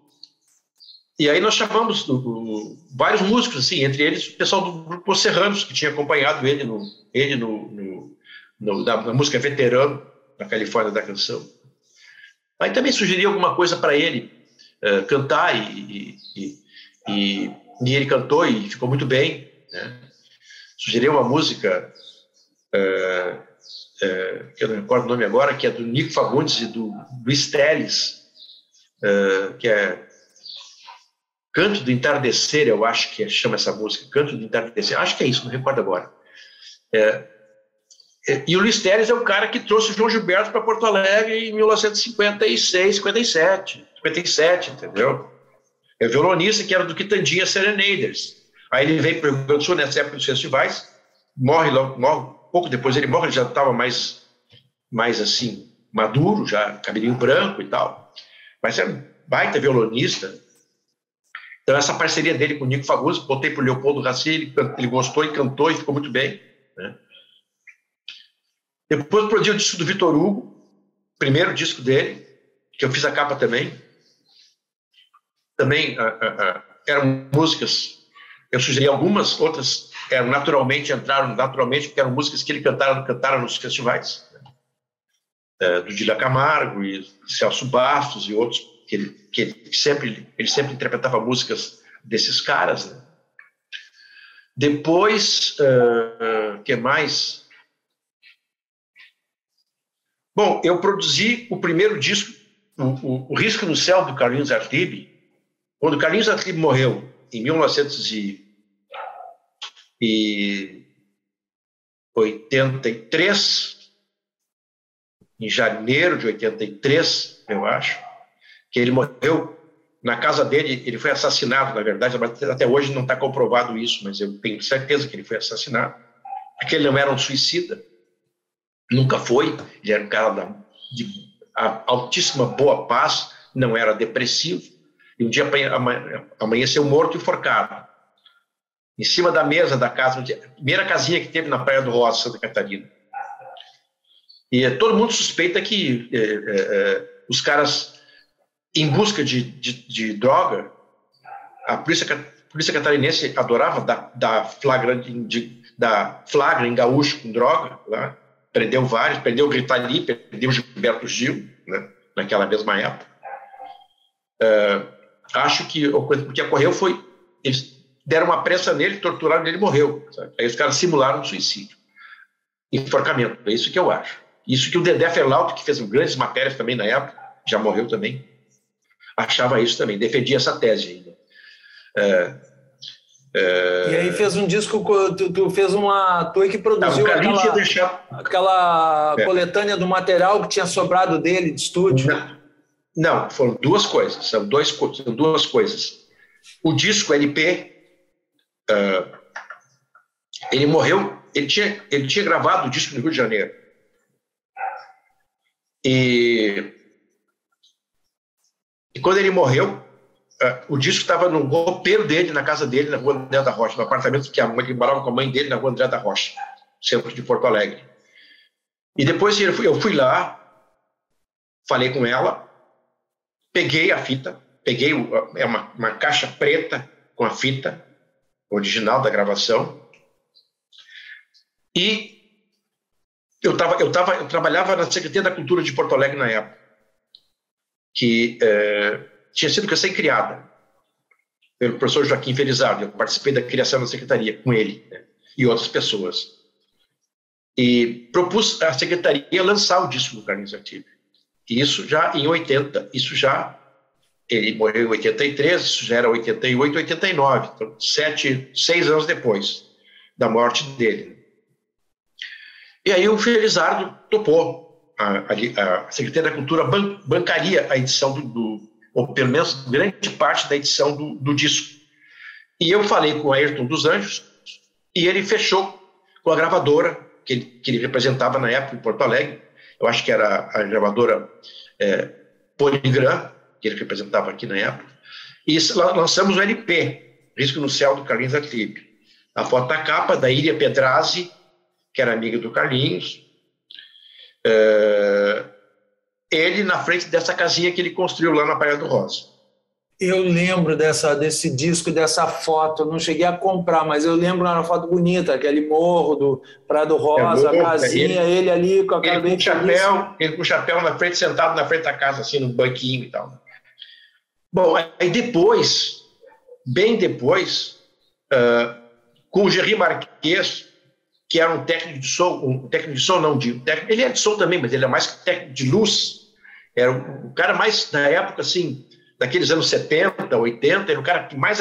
E aí nós chamamos do, do, vários músicos, assim, entre eles o pessoal do grupo Os Serranos, que tinha acompanhado ele, no, ele no, no, no na, na, música Veterano, na Califórnia da Canção. Aí também sugeri alguma coisa para ele uh, cantar e, e, e, e, ele cantou e ficou muito bem. Né? Sugeri uma música, uh, uh, que eu não recordo o nome agora, que é do Nico Fagundes e do Luiz Teles, que é Canto do Entardecer, eu acho que chama essa música, Canto do Entardecer, acho que é isso, não recordo agora. É, é, e o Luiz Teres é o cara que trouxe o João Gilberto para Porto Alegre em 1956, 57, 57, entendeu? É violonista que era do Quitandinha Serenaders. Aí ele veio para o Rio Grande do Sul nessa época dos festivais, morre logo, morre, pouco depois ele morre, ele já estava mais, mais assim, maduro, já cabelinho branco e tal. Mas é baita violonista, então, essa parceria dele com o Nico Fagundes, botei para o Leopoldo Raci, ele, ele, gostou e cantou e ficou muito bem. Né? Depois produzi o disco do Vitor Hugo, primeiro disco dele, que eu fiz a capa também. Também uh, uh, uh, eram músicas, eu sugeri algumas, outras eram naturalmente, entraram naturalmente, porque eram músicas que ele cantara, cantara nos festivais. Né? Do Dília Camargo e Celso Bastos e outros que ele, que ele sempre ele sempre interpretava músicas desses caras. Né? Depois, uh, que mais? Bom, eu produzi o primeiro disco, o, o, o Risco no Céu do Carlinhos Artib. Quando Carlinhos Artib morreu em 1983, em janeiro de 83, eu acho que ele morreu na casa dele, ele foi assassinado, na verdade, até hoje não está comprovado isso, mas eu tenho certeza que ele foi assassinado, porque ele não era um suicida, nunca foi, ele era um cara de altíssima boa paz, não era depressivo, um dia amanheceu morto e enforcado, em cima da mesa da casa, primeira casinha que teve na Praia do Rosa, Santa Catarina. E todo mundo suspeita que é, é, os caras em busca de, de, de droga, a polícia, a polícia catarinense adorava dar, dar, flagra, de, dar flagra em gaúcho com droga, lá. prendeu vários, prendeu o Ritali, prendeu o Gilberto Gil, né, naquela mesma época. Uh, acho que o, que ocorreu foi, eles deram uma pressa nele, torturaram ele e morreu. Sabe? Aí os caras simularam um suicídio. Enforcamento, é isso que eu acho. Isso que o Dedé Ferlauto, que fez grandes matérias também na época, já morreu também, achava isso também, defendia essa tese ainda. É, é... E aí fez um disco, tu, tu fez uma. Tu que produziu aquela, deixar... aquela é. coletânea do material que tinha sobrado dele de estúdio. Não, foram duas coisas. São, dois, são duas coisas. O disco LP, uh, ele morreu. Ele tinha, ele tinha gravado o disco no Rio de Janeiro. E, e quando ele morreu, uh, o disco estava no roupeiro dele, na casa dele, na rua André da Rocha, no apartamento que a mãe, ele morava com a mãe dele na rua André da Rocha, centro de Porto Alegre. E depois eu fui, eu fui lá, falei com ela, peguei a fita, peguei é uma, uma caixa preta com a fita original da gravação e eu tava, eu tava, eu trabalhava na Secretaria da Cultura de Porto Alegre na época, que é, tinha sido recém-criada pelo professor Joaquim Felizardo. Eu participei da criação da secretaria com ele né, e outras pessoas. E propus à secretaria lançar o disco do Carlinhos Artigo. Isso já em 80, isso já ele morreu em 83, isso já era 88, 89, então sete, seis anos depois da morte dele. E aí o Felizardo topou. A, a, a Secretaria da Cultura ban, bancaria a edição do, do, ou pelo menos grande parte da edição do, do disco. E eu falei com o Ayrton dos Anjos e ele fechou com a gravadora que ele, que ele representava na época em Porto Alegre. Eu acho que era a gravadora é, que ele representava aqui na época. E lançamos o LP, Risco no Céu, do Carlinhos Aclipe. A foto da capa da Iria Pedrazi, que era amiga do Carlinhos. É, ele na frente dessa casinha que ele construiu lá na Praia do Rosa. Eu lembro dessa, desse disco, dessa foto. não cheguei a comprar, mas eu lembro uma foto bonita, aquele morro do Prado Rosa, é morro, a casinha, ele, ele, ali com a ele com chapéu, ele com chapéu na frente, sentado na frente da casa, assim, no banquinho e tal. Bom, aí depois, bem depois, uh, com o Gerry Marques, que era um técnico de som, um técnico de som não, de, técnico, ele é de som também, mas ele é mais técnico de luz, era o, cara mais, na época, assim, daqueles anos 70, 80, era o cara mais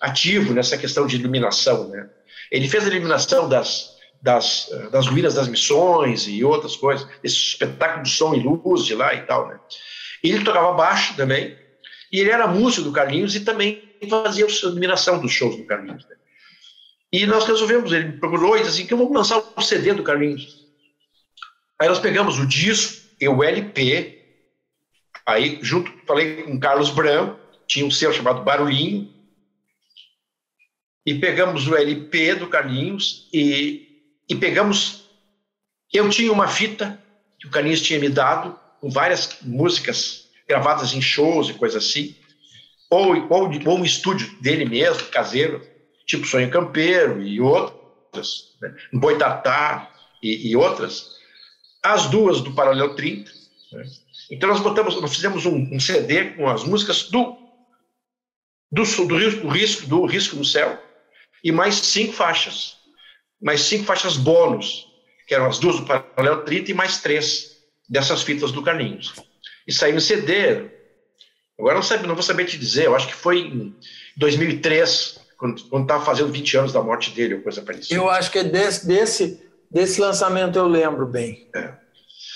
ativo nessa questão de iluminação, né? Ele fez a iluminação das, das, das ruínas das missões e outras coisas, esse espetáculo de som e luz de lá e tal, né? Ele tocava baixo também, e ele era músico do Carlinhos e também fazia a iluminação dos shows do Carlinhos. Né? E nós resolvemos, ele me procurou e disse assim, que vamos lançar o CD do Carlinhos. Aí nós pegamos o disco e o LP, aí junto, falei com Carlos Branco, tinha um selo chamado Barulhinho, e pegamos o LP do Carlinhos e, e pegamos, eu tinha uma fita que o Carlinhos tinha me dado, com várias músicas gravadas em shows e coisas assim, ou, ou, ou um estúdio dele mesmo, caseiro, tipo Sonho Campeiro e outras, né? Boitatá e, e, outras, as duas do Paralelo 30. Né? Então nós botamos, nós fizemos um, um, CD com as músicas do do, do, risco, do risco do risco no céu e mais cinco faixas, mais cinco faixas bônus, que eram as duas do Paralelo 30 e mais três dessas fitas do Carlinhos. E saiu no CD. Agora não, sabe, não vou saber te dizer, eu acho que foi em 2003, quando estava fazendo 20 anos da morte dele, ou coisa parecida. Eu acho que é desse, desse, desse lançamento eu lembro bem. É.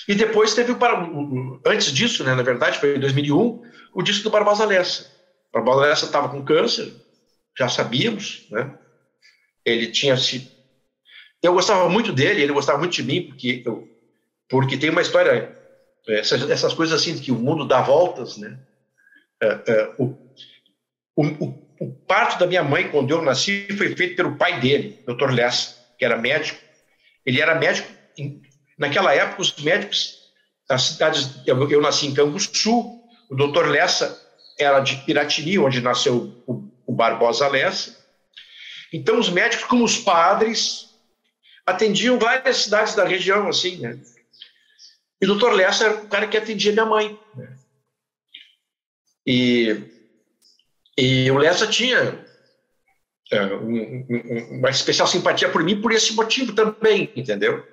E depois teve o, antes disso, né, na verdade, foi em 2001, o disco do Barbosa Lessa. O Barbosa Lessa estava com câncer, já sabíamos, né? Ele tinha se eu gostava muito dele, ele gostava muito de mim, porque eu, porque tem uma história essas, essas coisas assim que o mundo dá voltas, né? É, é, o, o, o parto da minha mãe, quando eu nasci, foi feito pelo pai dele, Dr. Lessa, que era médico. Ele era médico. Em, naquela época, os médicos das cidades. Eu, eu nasci em Canguçu, o Dr. Lessa era de Piratini, onde nasceu o, o Barbosa Lessa. Então, os médicos, como os padres, atendiam várias cidades da região, assim, né? E o doutor Lessa era o cara que atendia minha mãe. Né? E e o Lessa tinha é, um, um, uma especial simpatia por mim por esse motivo também, entendeu?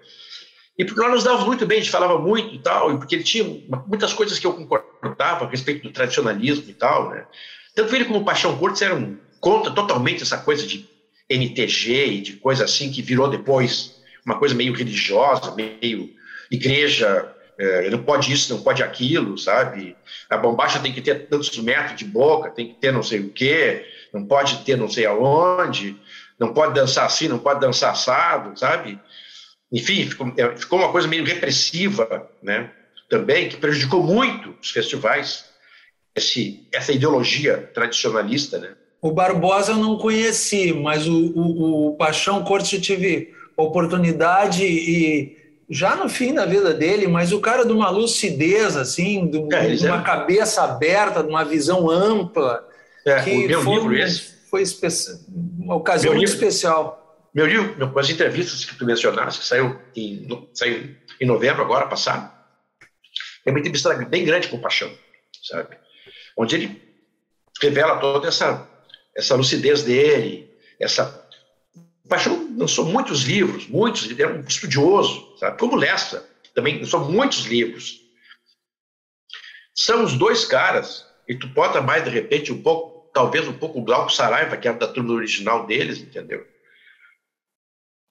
E porque nós nos dávamos muito bem, a gente falava muito e tal, e porque ele tinha muitas coisas que eu concordava a respeito do tradicionalismo e tal, né? Tanto ele como o Paixão Cortes eram contra totalmente essa coisa de NTG e de coisa assim que virou depois uma coisa meio religiosa, meio igreja, é, não pode isso, não pode aquilo, sabe? A bombacha tem que ter tantos metros de boca, tem que ter não sei o quê, não pode ter não sei aonde, não pode dançar assim, não pode dançar assado, sabe? Enfim, ficou, é, ficou uma coisa meio repressiva, né? Também, que prejudicou muito os festivais, esse, essa ideologia tradicionalista, né? O Barbosa eu não conheci, mas o, o, o Paixão Cortes eu tive oportunidade e já no fim da vida dele, mas o cara de uma lucidez, assim, de, é, de uma é... cabeça aberta, de uma visão ampla. É, que o meu foi, livro esse. Foi uma ocasião meu muito livro, especial. Meu livro, meu, as entrevistas que tu mencionaste, que saiu em, saiu em novembro agora passado, é uma entrevista bem grande com o Paixão, sabe? Onde ele revela toda essa, essa lucidez dele, essa Paixão lançou muitos livros, muitos, ele era um estudioso, sabe? como Lessa, também lançou muitos livros. São os dois caras, e tu bota mais de repente um pouco, talvez um pouco o Glauco Saraiva, que era da turma original deles, entendeu?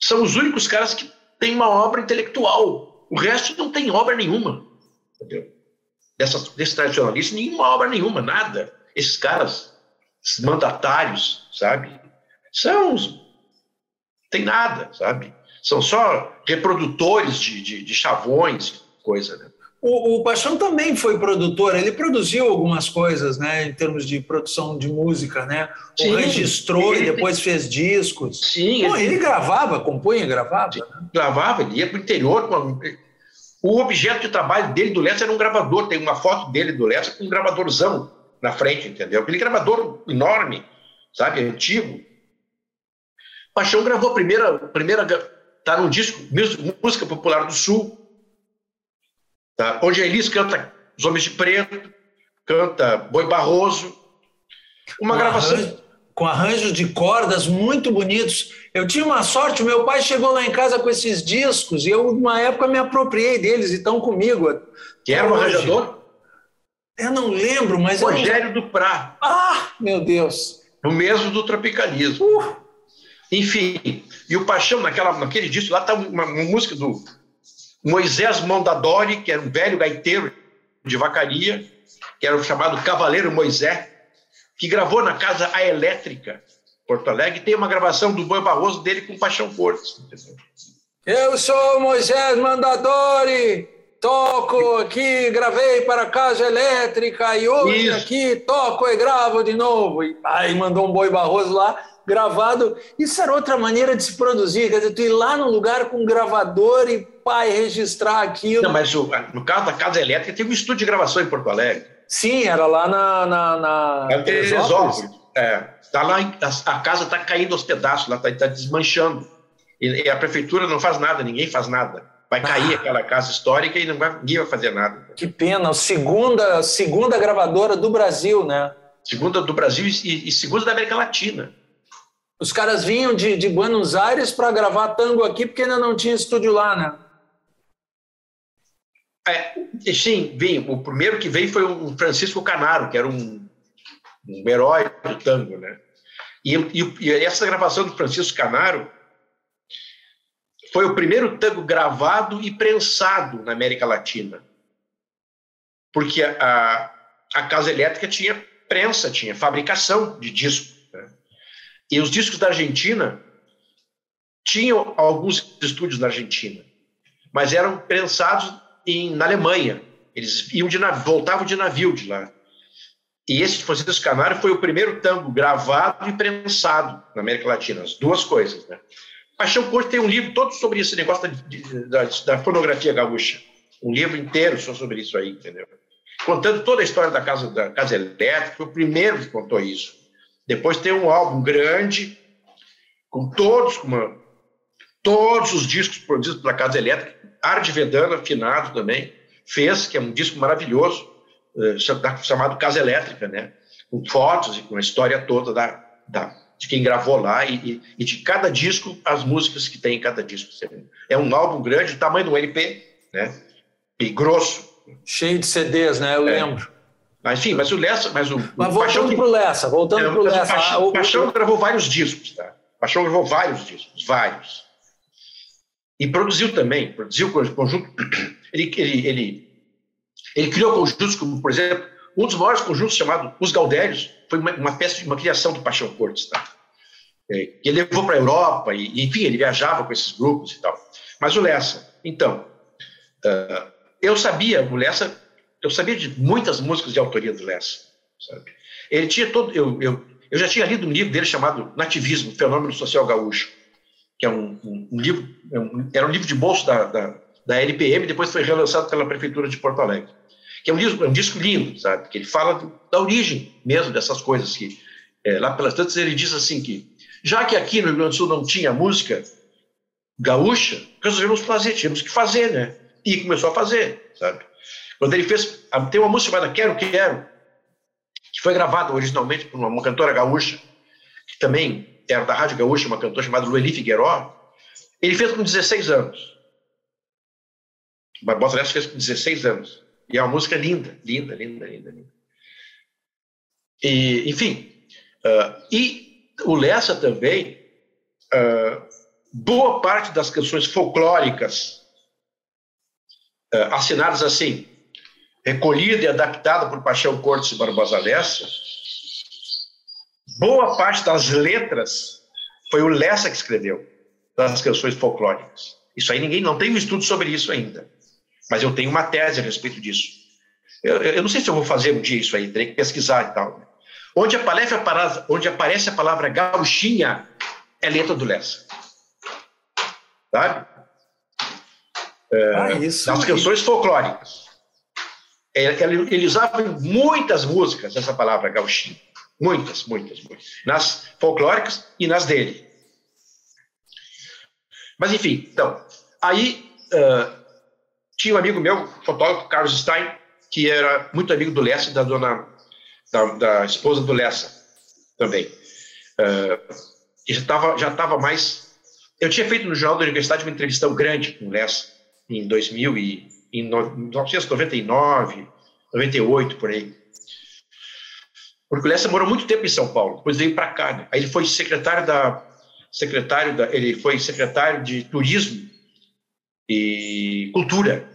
São os únicos caras que têm uma obra intelectual. O resto não tem obra nenhuma, entendeu? Dessas, desses tradicionalistas, nenhuma obra nenhuma, nada. Esses caras, esses mandatários, sabe? São tem nada, sabe? São só reprodutores de, de, de chavões, coisa, né? O, o, Paixão também foi produtor, ele produziu algumas coisas, né, em termos de produção de música, né? Sim, registrou e depois fez discos. Sim. Ele... ele... gravava, compunha, gravava. Sim, né? Gravava, ele ia para o interior. O objeto de trabalho dele do Lessa era um gravador, tem uma foto dele do Lessa com um gravadorzão na frente, entendeu? Aquele gravador enorme, sabe, antigo. Paixão gravou a primeira, primeira tá no disco Música Popular do Sul, tá? onde a Elis canta Os Homens de Preto, canta Boi Barroso, uma com gravação arranjo, com arranjos de cordas muito bonitos. Eu tinha uma sorte, meu pai chegou lá em casa com esses discos e eu, uma época, me apropriei deles e estão comigo. Que era o arranjador? Eu não lembro, mas... Rogério eu... Prá. Ah, meu Deus! O mesmo do tropicalismo. Uh. Enfim, e o Paixão, naquela, naquele disco, lá está uma, uma, música do Moisés Mondadori, que era um velho gaiteiro de vacaria, que era o chamado Cavaleiro Moisés, que gravou na casa A Elétrica, Porto Alegre, tem uma gravação do Boi Barroso dele com Paixão Cortes. Eu sou Moisés Mondadori, toco aqui, gravei para a Casa Elétrica, e hoje Isso. aqui toco e gravo de novo. E aí mandou um Boi Barroso lá, gravado. Isso era outra maneira de se produzir, quer dizer, tu ir lá no lugar com um gravador e pai registrar aquilo. Não, mas o, no caso da Casa Elétrica, teve um estúdio de gravação em Porto Alegre. Sim, era lá na. na, na... É Teresópolis. É, tá lá, a, a casa está caindo aos pedaços, lá está tá desmanchando. E, e, a prefeitura não faz nada, ninguém faz nada. Vai ah. cair aquela casa histórica e não vai, ninguém vai fazer nada. Que pena, segunda, segunda gravadora do Brasil, né? Segunda do Brasil e, e segunda da América Latina. Os caras vinham de, de Buenos Aires para gravar tango aqui porque ainda não tinha estúdio lá, né? É, sim, vinha. O primeiro que veio foi o Francisco Canaro, que era um, um herói do tango, né? E, e, e, essa gravação do Francisco Canaro foi o primeiro tango gravado e prensado na América Latina. Porque a, a Casa Elétrica tinha prensa, tinha fabricação de disco. E os discos da Argentina tinham alguns estúdios na Argentina, mas eram prensados em, na Alemanha. Eles iam de voltavam de navio de lá. E esse de Francisco Canário foi o primeiro tango gravado e prensado na América Latina, as duas coisas. Né? Paixão Corte tem um livro todo sobre esse negócio da, da, da fonografia gaúcha. Um livro inteiro só sobre isso aí, entendeu? Contando toda a história da Casa, da casa Elétrica, foi o primeiro que contou isso. Depois tem um álbum grande, com todos, com uma, todos os discos produzidos pela Casa Elétrica, Arde Vedana, afinado também, fez, que é um disco maravilhoso, eh, chamado Casa Elétrica, né? com fotos e com a história toda da, da, de quem gravou lá e, e, e, de cada disco, as músicas que tem em cada disco. É um álbum grande, do tamanho do LP, né? e grosso. Cheio de CDs, né? Eu é. lembro. Mas, enfim, mas o Lessa. Mas, o, mas voltando para o Lessa, voltando é, para o Lessa. Paixão, o Paixão gravou vários discos, tá? Paixão gravou vários discos, vários. E produziu também, produziu conjunto. Ele, ele, ele, ele criou conjuntos como, por exemplo, um dos maiores conjuntos chamado Os Gaudérios, foi uma, uma peça de uma criação do Paixão Cortes, tá? É, ele levou para a Europa, e, enfim, ele viajava com esses grupos e tal. Mas o Lessa, então, uh, eu sabia, o Lessa, eu sabia de muitas músicas de autoria do Lessa, sabe? Ele tinha todo, eu, eu, eu já tinha lido um livro dele chamado Nativismo, Fenômeno Social Gaúcho, que é um, um, um livro, é um, era um livro de bolso da, da, da LPM, depois foi relançado pela Prefeitura de Porto Alegre. Que é um disco, é um disco lindo, sabe? Que ele fala da origem mesmo dessas coisas que é, lá pelas tantas ele diz assim que já que aqui no Rio Grande do Sul não tinha música gaúcha, resolvemos fazer, tínhamos que fazer, né? E começou a fazer, sabe? Quando ele fez, tem uma música chamada Quero Quero, que foi gravada originalmente por uma cantora gaúcha, que também era da Rádio Gaúcha, uma cantora chamada Lueli Figueiró, ele fez com 16 anos. Barbosa Lessa fez com 16 anos. E é uma música linda, linda, linda, linda, linda. E, enfim, uh, e o Lessa também, uh, boa parte das canções folclóricas uh, assinadas assim, recolhida e adaptada por Paixão Cortes e Barbosa Lessa, boa parte das letras foi o Lessa que escreveu, das canções folclóricas. Isso aí ninguém não tem um estudo sobre isso ainda, mas eu tenho uma tese a respeito disso. Eu, eu não sei se eu vou fazer um dia isso aí, terei que pesquisar e tal. Né? Onde aparece a palavra, onde aparece a palavra gauchinha é letra do Lessa. Sabe? É, ah, isso, nas canções folclóricas. É, ele, ele usava em muitas músicas essa palavra gauchinha. Muitas, muitas, muitas. Nas folclóricas e nas dele. Mas, enfim, então, aí uh, tinha um amigo meu, fotógrafo, Carlos Stein, que era muito amigo do Lessa, da dona, da, da esposa do Lessa também. Uh, já estava já tava mais. Eu tinha feito no Jornal da Universidade uma entrevista grande com o Lessa, em 2000 e, em 1999, 98, por aí. Porque o Lessa morou muito tempo em São Paulo, depois veio para cá. Né? Aí ele foi secretário da secretário da, ele foi secretário de turismo e cultura.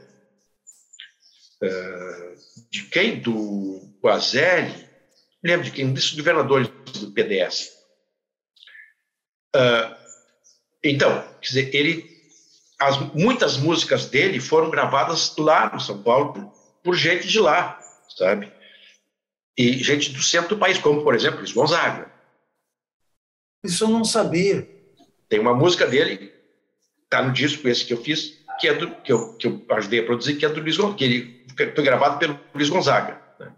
Uh, de quem? Do Guazelli? Lembro de quem? Um desses governadores do PDS. Uh, ah, então, quer dizer, ele, as, muitas músicas dele foram gravadas lá no São Paulo por, por gente de lá, sabe? E gente do centro do país, como, por exemplo, Luiz Gonzaga. Isso eu não sabia. Tem uma música dele, tá no disco esse que eu fiz, que é do que eu, que eu ajudei a produzir, que é do Luiz Gonzaga, que ele foi gravado pelo Luiz Gonzaga. Né?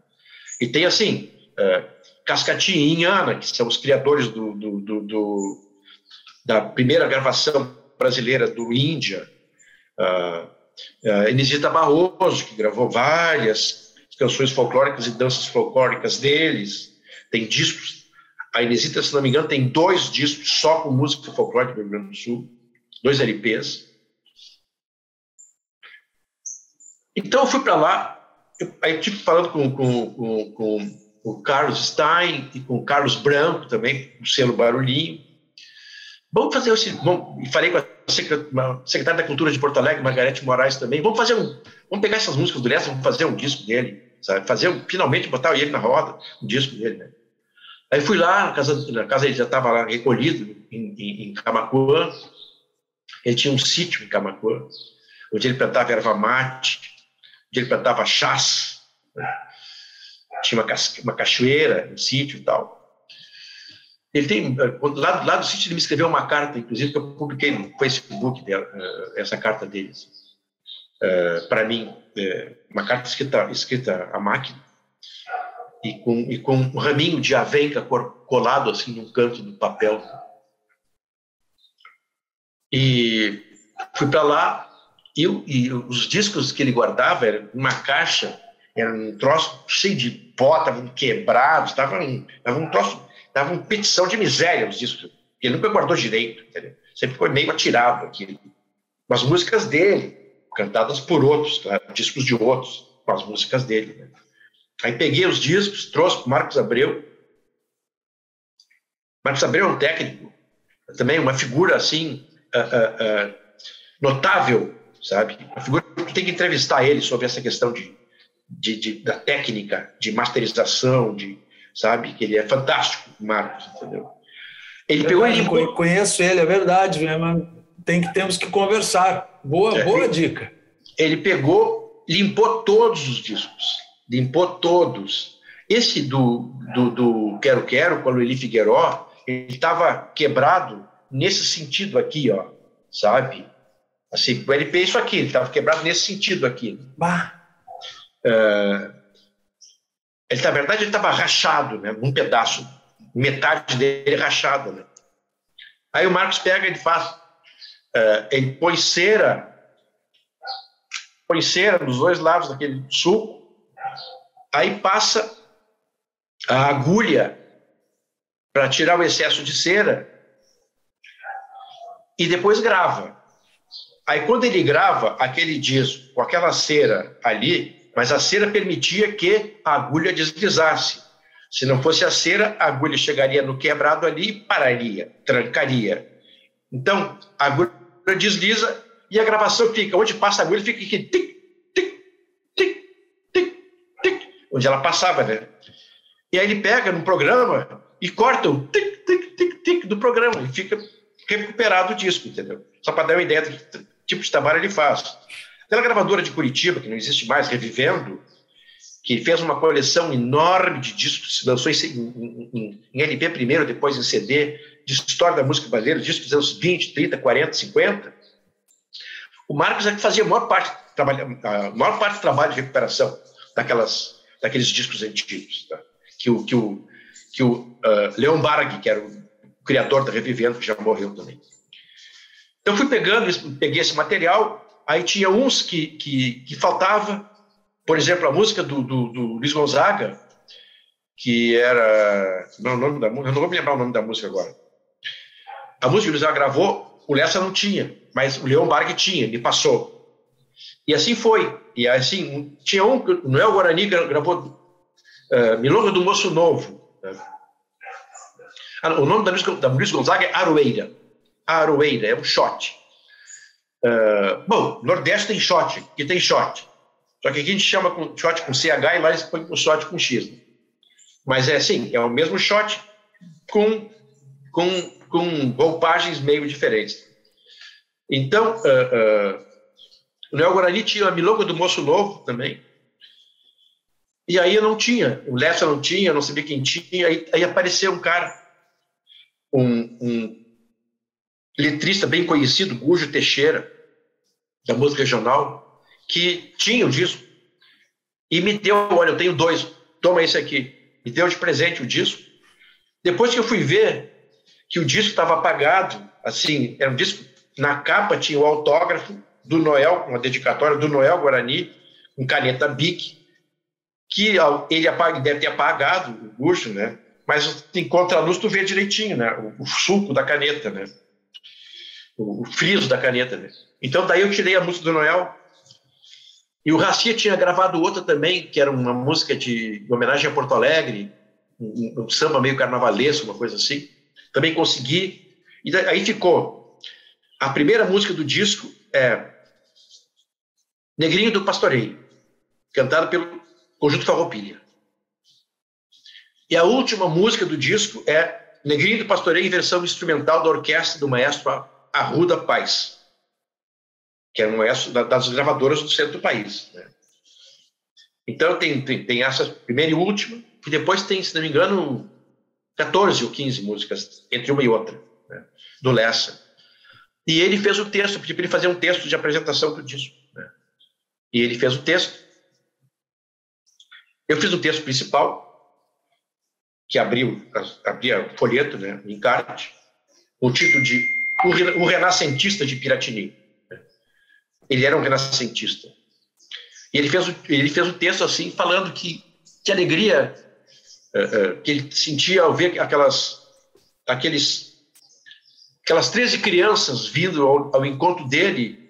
E tem assim, uh, Cascatinha e Inhana, que são os criadores do, do, do, do, da primeira gravação brasileira do Índia. Uh, uh, Inesita Barroso, que gravou várias canções folclóricas e danças folclóricas deles, tem discos. A Inesita, se não me engano, tem dois discos só com música folclórica do Rio Grande do Sul, dois LPs. Então eu fui para lá, eu, aí tive falando com, com, com, com, o Carlos Stein e com o Carlos Branco também, do selo Barulhinho. Vamos fazer esse. Bom, falei com a secretária da Cultura de Porto Alegre, Margarete Moraes também. Vamos fazer um. Vamos pegar essas músicas do Lessa, vamos fazer um disco dele sabe? Fazer, finalmente botar ele na roda, o disco dele, né? Aí fui lá, na casa, na casa ele já estava lá recolhido, em, em, em Camacuã. Ele tinha um sítio em Camacuã, onde ele plantava erva mate, onde ele plantava chás. Né? Tinha uma, uma cachoeira no sítio e tal. Ele tem, lá, lá do sítio ele me escreveu uma carta, inclusive, que eu publiquei no Facebook, dela, eh, essa carta dele. Uh, para mim, é, uma carta escrita, escrita à máquina e com, e com um raminho de avenca colado assim num canto do papel. E fui para lá e, e, os discos que ele guardava eram uma caixa, era um troço cheio de pó, estavam quebrados, estava um, um troço, estava uma petição de miséria os discos. Ele nunca guardou direito, entendeu? sempre foi meio atirado aqui. As músicas dele, cantadas por outros, tá? discos de outros, com as músicas dele. Né? Aí peguei os discos, trouxe para Marcos Abreu. Marcos Abreu é um técnico, também uma figura assim uh, uh, uh, notável, sabe? Uma figura que tem que entrevistar ele sobre essa questão de, de, de, da técnica, de masterização, de sabe que ele é fantástico, Marcos, entendeu? Ele pegou e limpou. Conheço ele, é verdade, né? Tem que temos que conversar. Boa, é, boa dica. Ele pegou, limpou todos os discos, limpou todos. Esse do, do, do Quero Quero, com a Lueli Figueiró, ele estava quebrado nesse sentido aqui, ó, sabe? Assim, o LP é isso aqui, ele estava quebrado nesse sentido aqui. Bah. Uh, ele, na verdade, ele estava rachado, né? Um pedaço, metade dele rachada, né? Aí o Marcos pega e faz, uh, ele põe cera, põe cera nos dois lados daquele suco, aí passa a agulha para tirar o excesso de cera e depois grava. Aí quando ele grava aquele disco com aquela cera ali, mas a cera permitia que a agulha deslizasse. Se não fosse a cera, a agulha chegaria no quebrado ali e pararia, trancaria. Então, a agulha desliza e a gravação fica, onde passa a agulha, fica aqui, tic, tic, tic, tic, tic, onde ela passava, né? E aí ele pega no programa e corta o tic, tic, tic, tic do programa e fica recuperado o disco, entendeu? Só para dar uma ideia do tipo de trabalho ele faz. Aquela gravadora de Curitiba, que não existe mais, Revivendo, que fez uma coleção enorme de discos, lançou em, em, em, LP primeiro, depois em CD, de história da música brasileira, discos dos anos 20, 30, 40, 50. O Marcos é que fazia a maior parte, a maior parte do trabalho de recuperação daquelas, daqueles discos antigos. Tá? Que o, que o, que o uh, Leon Barg, que era o criador da Revivendo, que já morreu também. Então fui pegando, peguei esse material, aí tinha uns que, que, que faltava, por exemplo, a música do, do, do Luiz Gonzaga, que era. Não, o nome da, eu não vou me lembrar o nome da música agora. A música que o Gonzaga gravou, o Lessa não tinha, mas o Leon Barg tinha, me passou. E assim foi. E assim, tinha um, o Noel Guarani gravou uh, Milonga do Moço Novo. Né? Ah, o nome da música da Luiz Gonzaga é Aroeira. Aroeira, é um shot. Uh, bom, Nordeste tem shot, que tem shot. Só que aqui a gente chama com shot com CH e lá eles põem com shot com X. Mas é assim, é o mesmo shot com, com, com roupagens meio diferentes. Então, uh, uh, o Neo Guarani tinha a Milonga do Moço Novo também. E aí eu não tinha, o Lessa não tinha, não sabia quem tinha. Aí, aí apareceu um cara, um, um letrista bem conhecido, Gujo Teixeira, da música regional, que tinha o disco e me deu, olha, eu tenho dois, toma esse aqui. Me deu de presente o disco. Depois que eu fui ver que o disco estava apagado, assim, era um disco, na capa tinha o autógrafo do Noel, uma dedicatória do Noel Guarani, com caneta Bic, que ele apaga, deve ter apagado o bucho, né? Mas em contra-luz tu vê direitinho, né? O, o, suco da caneta, né? O, o friso da caneta, né? Então daí eu tirei a música do Noel e o Racia tinha gravado outra também, que era uma música de homenagem a Porto Alegre, um, um samba meio carnavalesco, uma coisa assim. Também consegui. E aí ficou. A primeira música do disco é Negrinho do Pastoreio, cantada pelo Conjunto Farroupilha. E a última música do disco é Negrinho do Pastoreio em versão instrumental da orquestra do maestro Arruda Paz, que é um maestro das gravadoras do centro do país. Né? Então tem, tem, tem, essa primeira e última, e depois tem, se não me engano, 14 ou 15 músicas, entre uma e outra, né? do Lessa. E ele fez o texto, pedi para ele fazer um texto de apresentação do disco. Né? E ele fez o texto, eu fiz o texto principal, que abriu, abria o folheto, né, o encarte, o título de O Renascentista de Piratini. Ele era um renascentista. E ele fez, o, ele fez o texto assim, falando que, que alegria que ele sentia ao ver aquelas, aqueles, aquelas 13 crianças vindo ao, ao encontro dele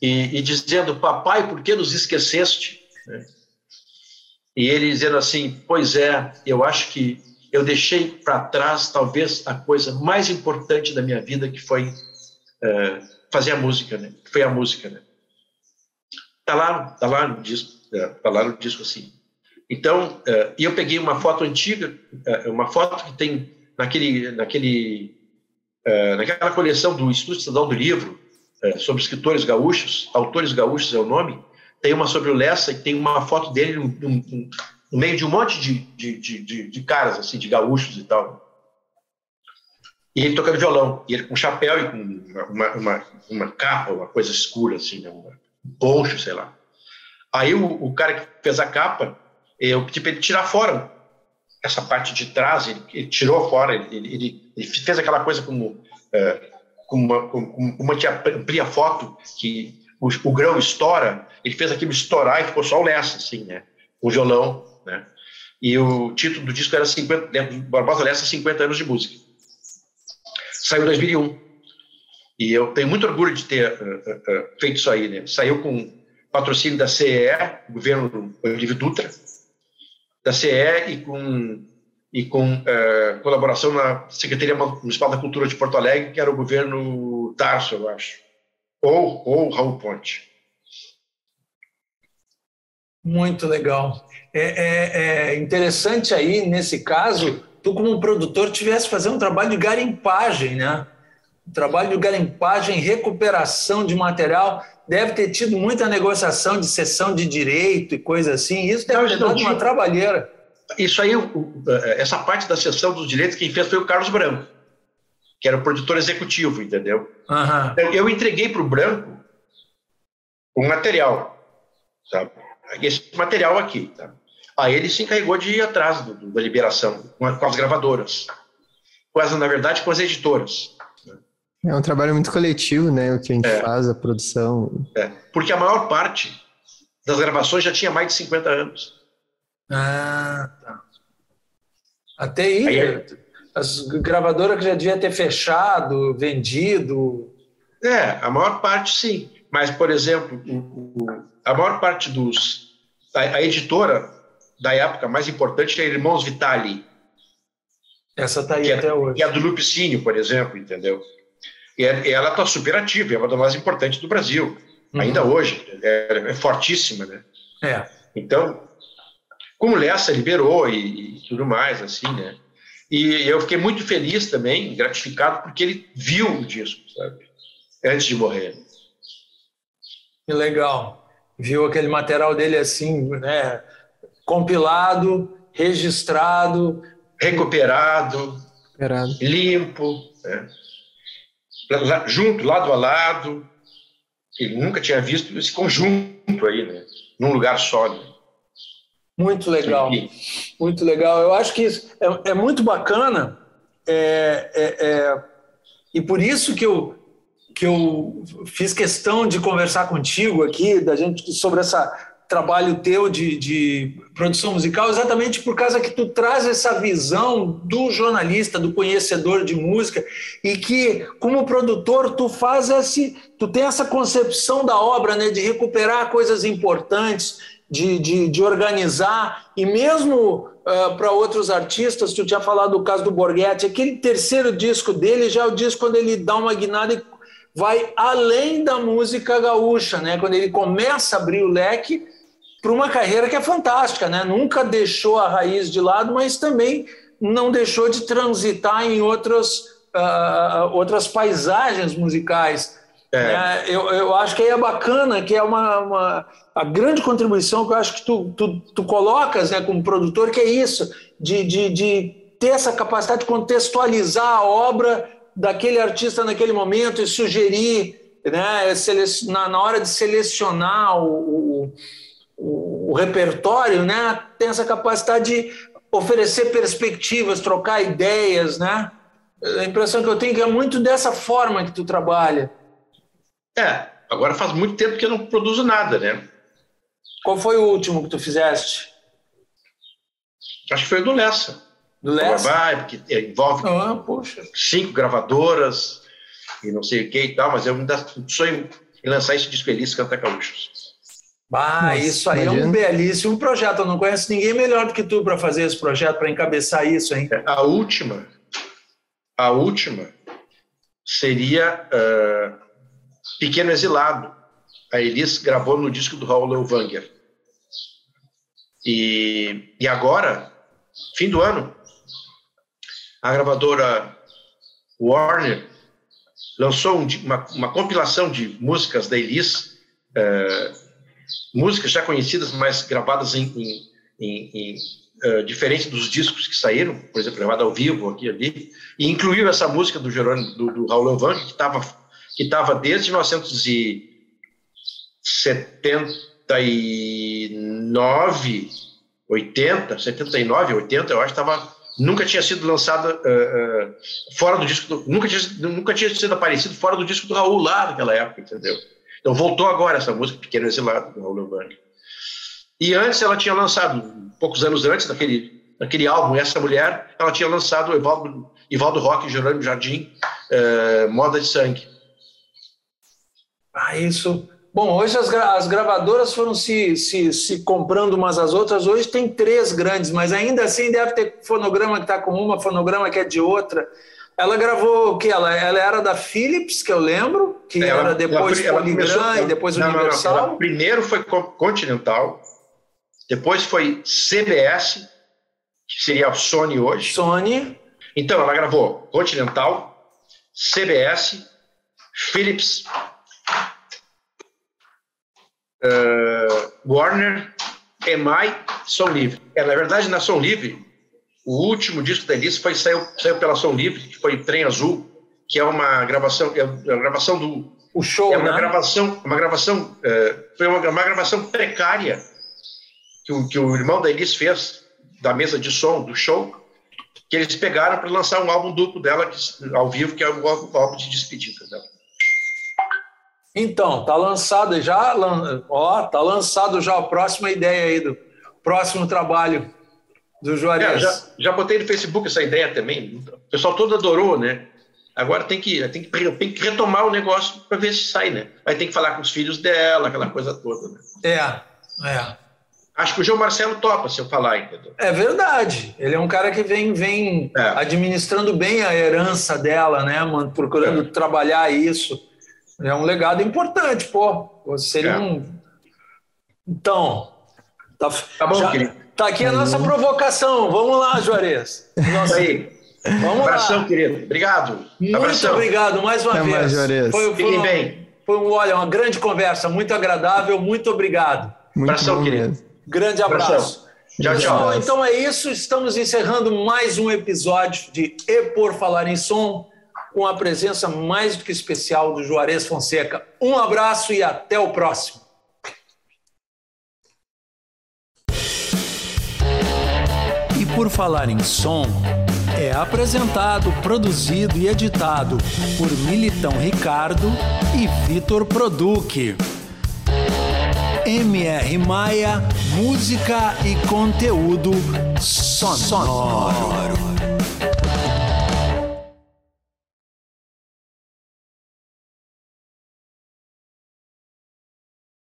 e, e, dizendo: Papai, por que nos esqueceste? e ele dizendo assim: Pois é, eu acho que eu deixei para trás talvez a coisa mais importante da minha vida, que foi fazer a música, né? Foi a música, né? Tá lá, tá lá no disco, tá lá no disco assim. Então, uh, eu peguei uma foto antiga, uma foto que tem naquele, naquele, naquela coleção do Instituto Estadual do Livro sobre escritores gaúchos, autores gaúchos é o nome. Tem uma sobre o Lessa e tem uma foto dele no meio de um monte de, de, de, de, caras, assim, de gaúchos e tal. E ele tocando violão, e ele com chapéu e com uma, uma, uma capa, uma coisa escura, assim, né? um poncho, sei lá. Aí o, o, cara que fez a capa, eu pedi para ele tirar fora essa parte de trás, ele, ele tirou fora, ele, ele, ele, fez aquela coisa como, é, como, uma, como uma que amplia foto, que o, o, grão estoura, ele fez aquilo estourar e ficou só o Lessa, assim, né? O violão né? E o título do disco era 50, dentro do Barbosa Lessa, 50 anos de música. Saiu em 2001. E eu tenho muito orgulho de ter uh, uh, feito isso aí. Né? Saiu com patrocínio da CE, governo Olívio Dutra, da CE e com, e com uh, colaboração na Secretaria Municipal da Cultura de Porto Alegre, que era o governo Tarso, eu acho. Ou, ou Raul Ponte. Muito legal. É, é, é, interessante aí, nesse caso, tu como produtor tivesse fazer um trabalho de garimpagem, né? Um trabalho de garimpagem, recuperação de material. Deve ter tido muita negociação de cessão de direito e coisa assim. Isso deve ter dado uma trabalheira. Isso aí, essa parte da cessão dos direitos, quem fez foi o Carlos Branco, que era o produtor executivo, entendeu? Uhum. Eu entreguei para o Branco o material, sabe? esse material aqui. Tá? Aí ele se encarregou de ir atrás do, do, da liberação, com, a, com, as gravadoras, quase na verdade com as editoras. É um trabalho muito coletivo, né? O que a gente é. faz, a produção. É. Porque a maior parte das gravações já tinha mais de 50 anos. Ah, tá. Até aí, aí é... as gravadoras que já devia ter fechado, vendido. É, a maior parte sim. Mas, por exemplo, o, o, a maior parte dos. A, a, editora da época mais importante é Irmãos Vitali. Essa está aí é, até hoje. E a do Lupicínio, por exemplo, entendeu? E é, ela está super ativa, é uma das mais importantes do Brasil, uhum. ainda hoje. É, é, fortíssima, né? É. Então, como Lessa liberou e, e tudo mais, assim, né? E eu fiquei muito feliz também, gratificado, porque ele viu o disco, sabe? Antes de morrer. Que legal. Viu aquele material dele assim, né? Compilado, registrado, recuperado, recuperado. limpo, né? Junto, lado a lado. Ele nunca tinha visto esse conjunto aí, né? Num lugar só. Né? Muito legal, muito legal. Eu acho que isso é, é muito bacana é, é, é, e por isso que eu que eu fiz questão de conversar contigo aqui, da gente sobre esse trabalho teu de, de, produção musical, exatamente por causa que tu traz essa visão do jornalista, do conhecedor de música, e que, como produtor, tu faz esse, tu tem essa concepção da obra, né, de recuperar coisas importantes, de, de, de organizar, e mesmo uh, para outros artistas, tu tinha falado do caso do Borghetti, aquele terceiro disco dele já é o disco quando ele dá uma guinada e vai além da música gaúcha, né? Quando ele começa a abrir o leque para uma carreira que é fantástica, né? Nunca deixou a raiz de lado, mas também não deixou de transitar em outras, uh, outras paisagens musicais. É. Né? Eu, eu acho que é bacana, que é uma, uma a grande contribuição que eu acho que tu, tu, tu colocas né, como produtor, que é isso, de, de, de ter essa capacidade de contextualizar a obra daquele artista naquele momento e sugerir, né, na, na hora de selecionar o, o, o, repertório, né, tem essa capacidade de oferecer perspectivas, trocar ideias, né? A impressão que eu tenho é que é muito dessa forma que tu trabalha. É, agora faz muito tempo que eu não produzo nada, né? Qual foi o último que tu fizeste? Acho que foi o do Lessa do Lessa? Vai, porque envolve ah, cinco gravadoras e não sei o que e tal, mas eu ainda sonho em lançar esse disco feliz Canta Gaúchos. Ah, Nossa, isso aí imagina. é um belíssimo projeto. Eu não conheço ninguém melhor do que tu para fazer esse projeto, para encabeçar isso, hein? A última, a última seria uh, Pequeno Exilado. A Elis gravou no disco do Raul Leuwanger. E, e agora, fim do ano, a gravadora Warner lançou um, uma, uma, compilação de músicas da Elis, uh, músicas já conhecidas, mas gravadas em, em, em, em uh, diferente dos discos que saíram, por exemplo, gravada ao vivo aqui ali, e incluiu essa música do Jerônimo, do, do Raul Levan, que estava que tava desde 1979, 80, 79, 80, eu acho, estava nunca tinha sido lançada uh, uh, fora do disco, do, nunca, tinha, nunca tinha sido aparecido fora do disco do Raul lá naquela época, entendeu? Então voltou agora essa música, Pequeno Exilado, do Raul Leubank. E antes ela tinha lançado, poucos anos antes daquele, daquele álbum, Essa Mulher, ela tinha lançado Evaldo, Evaldo Roque e Jerônimo Jardim, uh, Moda de Sangue. Ah, isso. Bom, hoje as, gra as gravadoras foram se, se, se, comprando umas às outras. Hoje tem três grandes, mas ainda assim deve ter fonograma que está com uma, fonograma que é de outra. Ela gravou o que? Ela, ela era da Philips, que eu lembro, que ela, era depois ela, Polygram e depois não, Universal. Não, não, primeiro foi Continental, depois foi CBS, que seria a Sony hoje. Sony. Então, ela gravou Continental, CBS, Philips, uh, Warner, EMI, Som Livre. É, na verdade, na Som Livre, o último disco da Elis foi, saiu, saiu pela Som Livre, que foi Trem Azul, que é uma gravação, é uma gravação do. O show, é uma né? gravação, uma gravação, uh, foi uma, uma gravação precária que o, que o irmão da Elis fez da mesa de som do show, que eles pegaram para lançar um álbum duplo dela que, ao vivo, que é o álbum de despedida dela. Então, tá lançado já, ó, tá lançado já a próxima ideia aí do próximo trabalho do Juarez. É, já, já botei no Facebook essa ideia também. O pessoal todo adorou, né? Agora tem que, tem que, tem que retomar o negócio para ver se sai, né? Vai ter que falar com os filhos dela, aquela coisa toda. Né? É, é. Acho que o João Marcelo topa se eu falar, entendeu? É verdade. Ele é um cara que vem, vem é. administrando bem a herança dela, né, mano? Procurando é. trabalhar isso. É um legado importante, pô. Seria é. um. Então. Tá, tá bom, já, querido. Tá aqui a nossa provocação. Vamos lá, Juarez. Nossa. aí. Vamos Abração, lá. querido. Obrigado. Muito Abração. obrigado mais uma Até vez. Mais, Juarez. Foi, foi Fiquem uma, bem. Foi um, olha, uma grande conversa, muito agradável. Muito obrigado. Muito Abração, querido. Grande abraço. Tchau, tchau. então é isso. Estamos encerrando mais um episódio de E por Falar em Som, com a presença mais do que especial do Juarez Fonseca. Um abraço e até o próximo. Por falar em som, é apresentado, produzido e editado por Militão Ricardo e Vitor Produc. MR Maia, música e conteúdo sonoro.